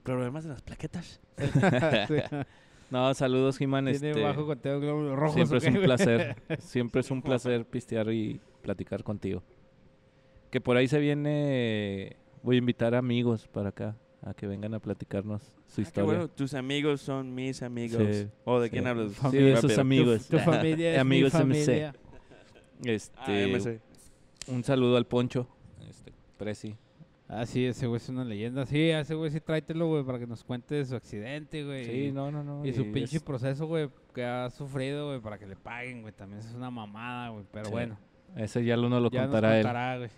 C: Problemas de las plaquetas.
A: Sí.
B: No, saludos, He-Man.
A: Tiene
B: Este,
A: bajo conteo de glóbulos rojos.
B: siempre
A: ¿o
B: es un
A: güey?
B: placer. Siempre es un placer pistear y platicar contigo. Que por ahí se viene... Voy a invitar amigos para acá a que vengan a platicarnos su
C: Ah,
B: historia.
C: bueno, tus amigos son mis amigos.
B: Sí,
C: ¿O de
B: sí.
C: quién hablas?
B: Sí, de sus amigos.
A: Tu familia es
B: Amigos
A: mi
B: MC.
A: familia.
B: Este,
C: Ah, MC.
B: un saludo al Poncho. Este, Prezi.
A: Ah, sí, ese güey es una leyenda. Sí, ese güey sí tráetelo, güey, para que nos cuente de su accidente, güey.
B: Sí,
A: y-
B: no, no, no.
A: Y su pinche
B: es-
A: proceso, güey, que ha sufrido, güey, para que le paguen, güey. También es una mamada, güey. Pero
B: Sí.
A: bueno,
B: Ese ya lo no lo
A: ya
B: contará
A: nos
B: él.
A: contará, güey.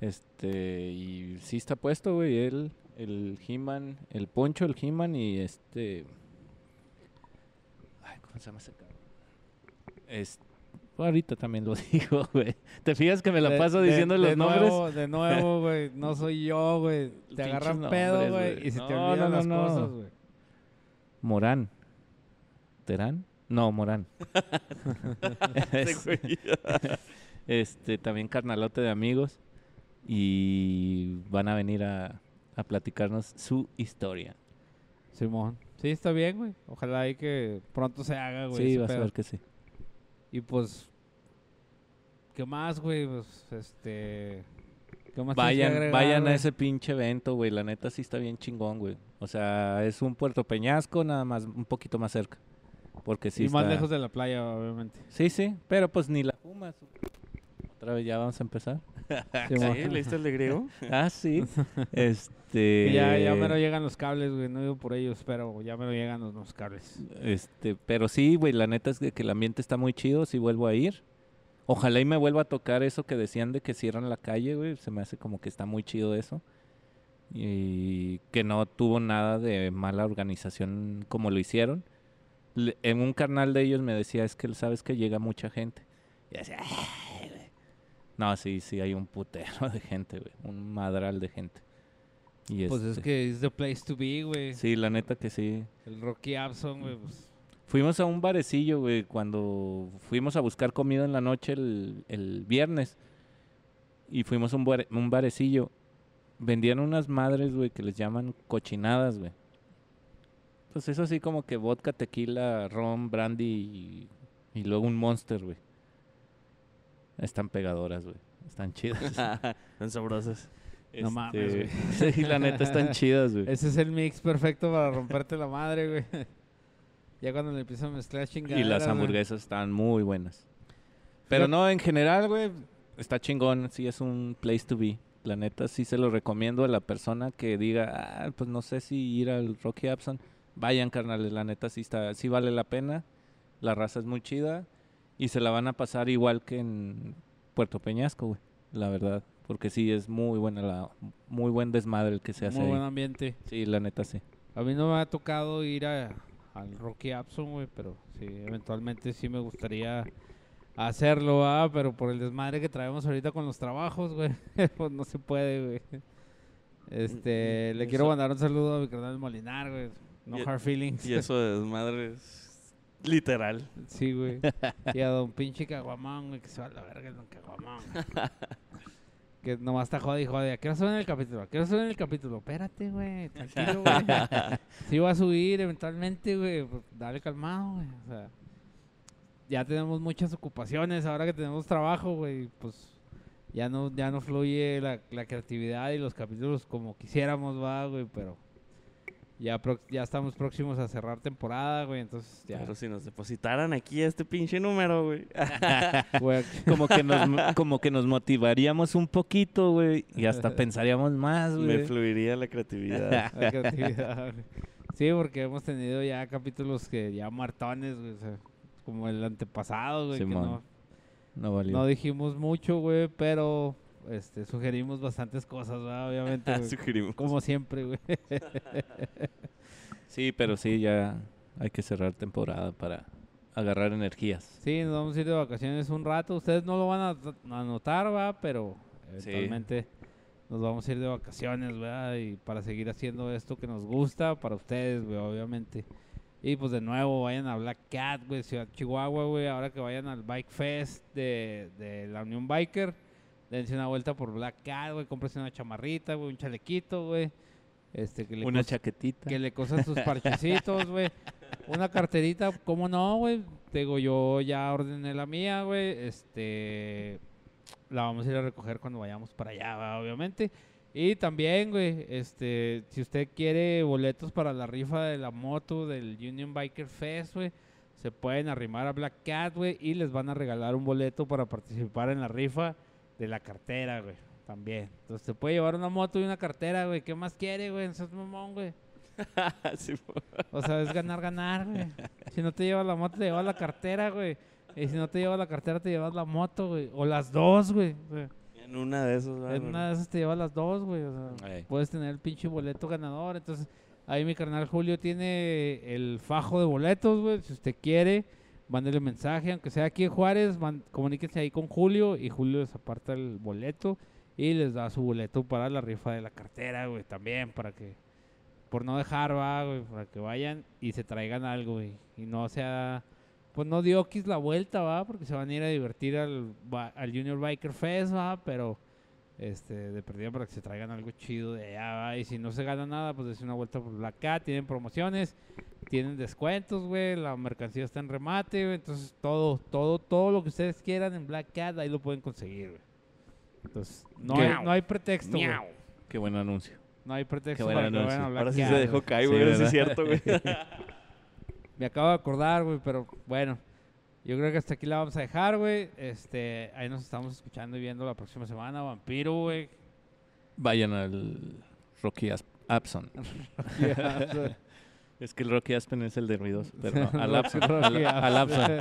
B: Este, y sí está puesto, güey, él, el He-Man, el Poncho, el He-Man y este... Ay, ¿cómo se llama ese cabrón? Es, ahorita también lo digo, güey. ¿Te fijas que me la
A: De-
B: paso
A: de-
B: diciendo
A: de
B: los nombres?
A: nuevo- de nuevo, güey. No soy yo, güey. Te
B: Pinches
A: agarran pedo,
B: nombres,
A: güey.
B: güey.
A: Y se te olvidan
B: no,
A: las
B: no,
A: cosas, güey.
B: Morán. ¿Terán? No, Morán.
C: Güey.
B: este, también carnalote de amigos. Y van a venir a, a platicarnos su historia.
A: Simón. Sí, está bien, güey. Ojalá ahí que pronto se haga, güey.
B: sí, vas a
A: pedo.
B: ver que sí.
A: Y pues, ¿qué más, güey? Pues, este... ¿Qué más
B: Vayan,
A: agregar,
B: vayan a ese pinche evento, güey. La neta sí está bien chingón, güey. O sea, es un Puerto Peñasco, nada más, un poquito más cerca. Porque sí
A: y más
B: está-
A: lejos de la playa, obviamente.
B: Sí, sí, pero pues ni la fumas. Otra vez ya vamos a empezar.
C: ¿Sí? ¿Leíste el de griego?
B: ah, sí. este.
A: Ya, ya me lo llegan los cables, güey. No digo por ellos, pero ya me lo llegan los, los cables.
B: Este, pero sí, güey, la neta es que, que el ambiente está muy chido, sí vuelvo a ir. Ojalá y me vuelva a tocar eso que decían de que cierran la calle, güey, se me hace como que está muy chido eso. Y que no tuvo nada de mala organización como lo hicieron. Le- en un canal de ellos me decía, es que sabes que llega mucha gente. Y decía, "Ay, güey". No, sí, sí, hay un putero de gente, güey, un madral de gente. Y
A: Pues es
B: este,
A: que es the place to be, güey.
B: Sí, la neta que sí.
A: El Rocky Abson, güey, pues...
B: Fuimos a un barecillo, güey, cuando fuimos a buscar comida en la noche el, el viernes. Y fuimos a un, bare- un barecillo. Vendían unas madres, güey, que les llaman cochinadas, güey. Pues eso así como que vodka, tequila, ron, brandy y, y luego un monster, güey. Están pegadoras, güey. Están chidas.
C: Son sabrosas.
A: No mames,
B: Este, Sí, la neta están chidas, güey.
A: Ese es el mix perfecto para romperte la madre, güey. Ya cuando le empiezan a mezclar chingaderas,
B: Y las
A: güey.
B: hamburguesas están muy buenas. Pero no, en general, güey, está chingón. Sí, es un place to be. La neta, sí se lo recomiendo a la persona que diga, ah, pues no sé si ir al Rocky Abson. Vayan, carnales, la neta sí, está, sí vale la pena. La raza es muy chida. Y se la van a pasar igual que en Puerto Peñasco, güey. La verdad. Porque sí, es muy buena la... Muy buen desmadre el que se hace
A: Muy
B: ahí.
A: buen ambiente.
B: Sí, la neta sí.
A: A mí no me ha tocado ir a, al Rocky Abson, güey, pero sí, eventualmente sí me gustaría hacerlo, ¿verdad? Pero por el desmadre que traemos ahorita con los trabajos, güey, pues no se puede, güey. Este,
C: Mm, mm,
A: le quiero mandar un saludo a mi carnal Molinar, güey. No
C: Y-
A: hard feelings.
C: Y eso de desmadre es literal.
A: Sí, güey. Y a don pinche Caguamán, güey, que se va a la verga el don Caguamán. que nomás está jode y jode. ¿A qué hora suben el capítulo? ¿A qué hora suben el capítulo? Espérate, güey. Tranquilo, güey. Sí va a subir eventualmente, güey. Pues dale calmado, güey. O sea, ya tenemos muchas ocupaciones. Ahora que tenemos trabajo, güey, pues ya no, ya no fluye la, la creatividad y los capítulos como quisiéramos, va, güey. Pero ya, prox- ya estamos próximos a cerrar temporada, güey. Entonces ya.
C: Pero si nos depositaran aquí a este pinche número, güey.
B: Como que nos, mo- como que nos motivaríamos un poquito, güey. Y hasta pensaríamos más,
C: Me
B: güey.
C: fluiría la creatividad.
A: La creatividad, güey. Sí, porque hemos tenido ya capítulos que ya muertones, güey. o sea, como el antepasado, güey. que
B: Simón.
A: no,
B: No valió.
A: no dijimos mucho, güey, pero este, sugerimos bastantes cosas, ¿verdad? Obviamente, güey.
C: Sugerimos.
A: Como siempre, güey.
B: Sí, pero sí, ya hay que cerrar temporada para agarrar energías.
A: Sí, nos vamos a ir de vacaciones un rato. Ustedes no lo van a, a notar, va, pero
B: Sí.
A: eventualmente nos vamos a ir de vacaciones, ¿verdad? Y para seguir haciendo esto que nos gusta, para ustedes, güey, obviamente. Y pues de nuevo, vayan a Black Cat, güey, Ciudad Chihuahua, güey. Ahora que vayan al Bike Fest de, de la Unión Biker, dense una vuelta por Black Cat, güey. Cómprense una chamarrita, güey, un chalequito, güey. Este, que le
B: Una chaquetita.
A: que le cosan sus parchecitos, güey. Una carterita, ¿cómo no, güey? Te Digo, yo ya ordené la mía, güey. Este. La vamos a ir a recoger cuando vayamos para allá, ¿va? obviamente. Y también, güey, este, si usted quiere boletos para la rifa de la moto del Union Biker Fest, güey, se pueden arrimar a Black Cat, güey, y les van a regalar un boleto para participar en la rifa de la cartera, güey, también. Entonces, se puede llevar una moto y una cartera, güey. ¿Qué más quiere, güey? No seas mamón, güey.
C: Sí.
A: O sea, es ganar, ganar, güey. Si no te llevas la moto, te llevas la cartera, güey. Y si no te llevas la cartera, te llevas la moto, güey. O las dos, güey.
C: En una de esas, ¿verdad,
A: en
C: güey?
A: una de esas te llevas las dos, güey. O sea, puedes tener el pinche boleto ganador. Entonces, ahí mi carnal Julio tiene el fajo de boletos, güey. Si usted quiere, mándele mensaje. Aunque sea aquí en Juárez, man- comuníquense ahí con Julio. Y Julio les aparta el boleto. Y les da su boleto para la rifa de la cartera, güey. También, para que por no dejar, va, güey, para que vayan y se traigan algo, güey. Y no sea, pues no dio la vuelta, va, porque se van a ir a divertir al, al Junior Biker Fest, va, pero este, de perdida para que se traigan algo chido de allá, va. Y si no se gana nada, pues es una vuelta por Black Cat, tienen promociones, tienen descuentos, güey, la mercancía está en remate, güey, entonces todo, todo, todo lo que ustedes quieran en Black Cat, ahí lo pueden conseguir, güey. Entonces, no, hay, no hay pretexto, güey.
B: Qué buen anuncio.
A: No hay pretexto
B: buen
A: para que
B: anuncio.
A: vayan a Black
C: Ahora sí
A: Cat,
C: se dejó caer, güey. sí es cierto, güey.
A: Me acabo de acordar, güey, pero bueno. Yo creo que hasta aquí la vamos a dejar, güey. Este, ahí nos estamos escuchando y viendo la próxima semana. Vampiro, güey.
B: Vayan al Rocky Abson. Es que el Rocky Aspen es el de ruidos, pero no, al Abson.
A: Rocky
B: Al, al Abson.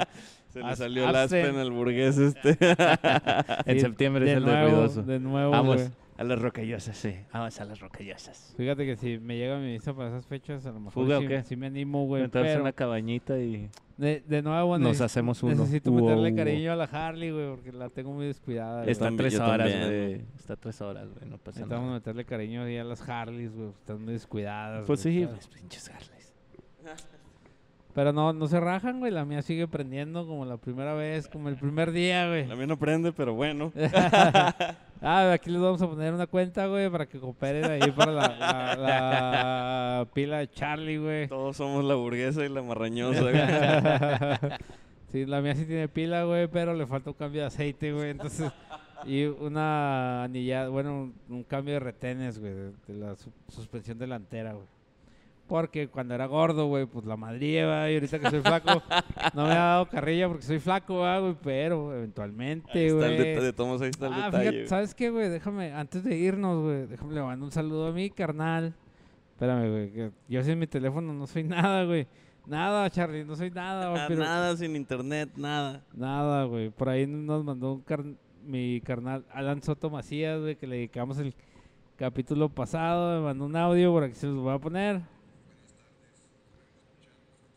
C: Se le
A: As-
C: salió el
A: Aspen.
C: Al burgués este.
B: En
A: Sí,
B: septiembre
A: de
B: es el de ruidoso.
A: De nuevo,
B: Vamos
A: güey.
B: A las rocallosas, sí. Vamos a las rocallosas.
A: Fíjate que si me llega mi visa para esas fechas, a lo mejor
B: ¿Fuga o
A: sí,
B: qué?
A: sí me animo, güey.
B: Entrarse
A: Pero
B: una cabañita y
A: de, de nuevo,
B: nos hacemos uno.
A: necesito
B: Hugo,
A: meterle
B: Hugo.
A: cariño a la Harley, güey, porque la tengo muy descuidada. güey.
B: Está
C: también-
B: tres
C: yo
B: horas,
C: también,
B: güey. Está tres horas, güey. No pasa
A: Necesitamos
B: nada.
A: meterle cariño a las Harleys, güey. Están muy descuidadas.
B: Pues
A: güey,
B: sí, pues pinches Harleys.
A: Pero no, no se rajan, güey. La mía sigue prendiendo como la primera vez, como el primer día, güey.
C: La mía no prende, pero bueno.
A: ah, aquí les vamos a poner una cuenta, güey, para que cooperen ahí para la, la- la pila de Charlie, güey.
C: Todos somos la burguesa y la marrañosa, güey.
A: sí, la mía sí tiene pila, güey, pero le falta un cambio de aceite, güey. Entonces, y una anilla, bueno, un, un cambio de retenes, güey, de, la su- suspensión delantera, güey. Porque cuando era gordo, güey, pues la madría, va, y ahorita que soy flaco, no me ha dado carrilla porque soy flaco, güey, pero
C: Ahí
A: eventualmente,
C: está el
A: güey.
C: detalle, de todos ahí está el
A: Ah,
C: detalle.
A: fíjate,
C: güey.
A: ¿sabes qué, güey? Déjame, antes de irnos, güey, déjame le mando un saludo a mi carnal. Espérame, güey, yo sin mi teléfono no soy nada, güey. Nada, Charlie, no soy nada, güey,
C: Ah,
A: pero
C: Nada sin internet, nada.
A: nada, güey. Por ahí nos mandó un car- mi carnal Alan Soto Macías, güey, que le dedicamos el capítulo pasado, me mandó un audio, por aquí se los voy a poner.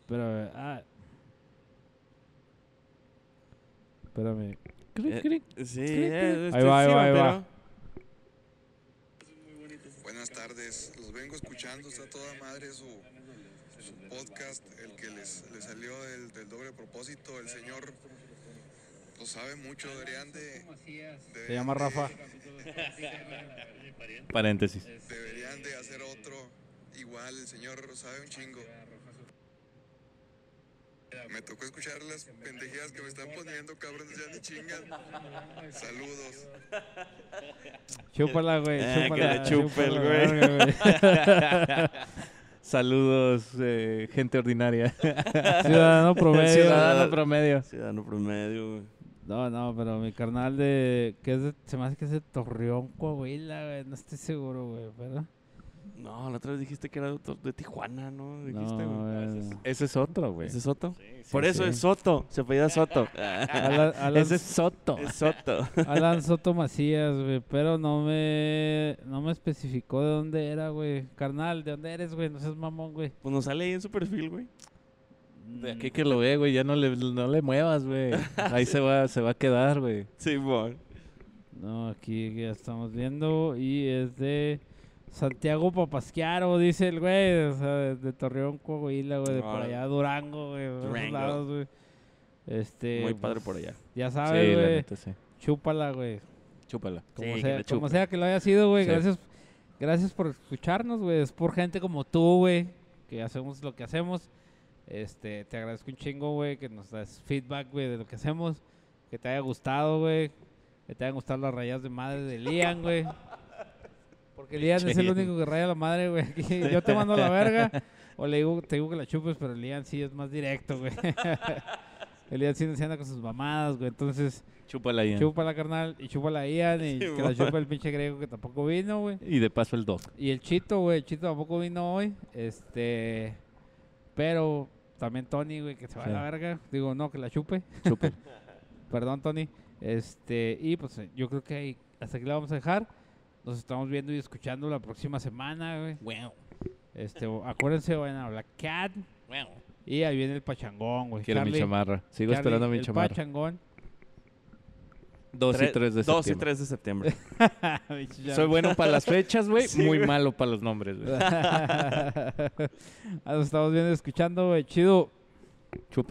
A: Pero, ah. Espérame.
C: Eh, Sí, eh,
A: Ahí va, ahí va, ahí va.
D: Buenas tardes, los vengo escuchando, está toda madre su, su podcast, el que les, les salió del, del doble propósito, el señor lo sabe mucho, deberían de...
A: Se llama Rafa.
B: Paréntesis.
D: Deberían de hacer otro igual, el señor sabe un chingo. Me tocó escuchar las pendejadas que me están poniendo, cabrones, ya ni chingan. Saludos.
A: Chúpala, güey.
C: Eh, que le chupe el güey.
B: Saludos, eh, gente ordinaria.
A: Ciudadano promedio.
B: Ciudadano promedio.
C: Ciudadano promedio, güey.
A: No, no, pero mi carnal de. que es de, Se me hace que es de Torreón, Coahuila, güey. No estoy seguro, güey, ¿verdad?
C: No, la otra vez dijiste que era de, de Tijuana, ¿no? Dijiste,
A: No,
C: güey.
A: güey.
B: Ese es otro, güey.
C: ¿Ese es Soto?
B: Sí,
C: Por eso
B: sí.
C: es Soto. Se apellida Soto.
A: Alan, Alan-
B: Ese es Soto.
C: es Soto.
A: Alan Soto Macías, güey. Pero no me. No me especificó de dónde era, güey. Carnal, ¿de dónde eres, güey? No seas mamón, güey.
C: Pues nos sale ahí en su perfil, güey.
B: De aquí que lo ve, güey, ya no le, no le muevas, güey. Ahí se va, se va a quedar, güey.
C: Sí, bon.
A: No, aquí ya estamos viendo. Y es de Santiago Papasquiaro, dice el güey. O sea, de, de Torreón, Coahuila, güey. De por allá, Durango, güey. de esos
C: Durango.
A: lados, güey. Este.
C: Muy padre
A: pues,
C: por allá.
A: Ya sabes,
B: la
A: güey.
B: neta, sí.
A: chúpala, güey.
B: Chúpala.
A: Como,
C: Sí, que
A: sea,
C: le
A: como
C: chupe.
A: sea que lo haya sido, güey.
B: Sí.
A: Gracias, gracias por escucharnos, güey. Es por gente como tú, güey, que hacemos lo que hacemos. Este, te agradezco un chingo, güey, que nos das feedback, güey, de lo que hacemos. Que te haya gustado, güey. Que te hayan gustado las rayas de madre de Lian, güey. Porque Lian es el único que raya la madre, güey. Yo te mando a la verga. O le digo, te digo que la chupes, pero Lian sí es más directo, güey. El Lian sí se anda con sus mamadas, güey. Entonces,
B: Chúpala ahí.
A: Chúpala, carnal, y chúpala Ian, y
C: Sí,
A: que la chupa el pinche griego que tampoco vino, güey.
B: Y de paso el dog.
A: Y el Chito, güey, el Chito tampoco vino hoy, este... Pero también Tony, güey, que se va a la verga. Digo, no, que la chupe.
B: Chúpala.
A: Perdón, Tony. Este, y pues eh, yo creo que hasta aquí la vamos a dejar. Nos estamos viendo y escuchando la próxima semana, güey.
B: Wow.
A: Este, acuérdense, vayan a Black Cat. Y ahí viene el pachangón, güey.
B: Quiero mi chamarra. Sigo
A: Charlie,
B: esperando mi
A: el
B: chamarra.
A: pachangón.
B: 2 y 3 de
C: 2 y
B: septiembre.
C: 3 de septiembre.
B: Soy bueno para las fechas, güey.
C: Sí,
B: muy malo para los nombres, güey.
A: Nos estamos viendo y escuchando, güey. Chido.
B: Chupa.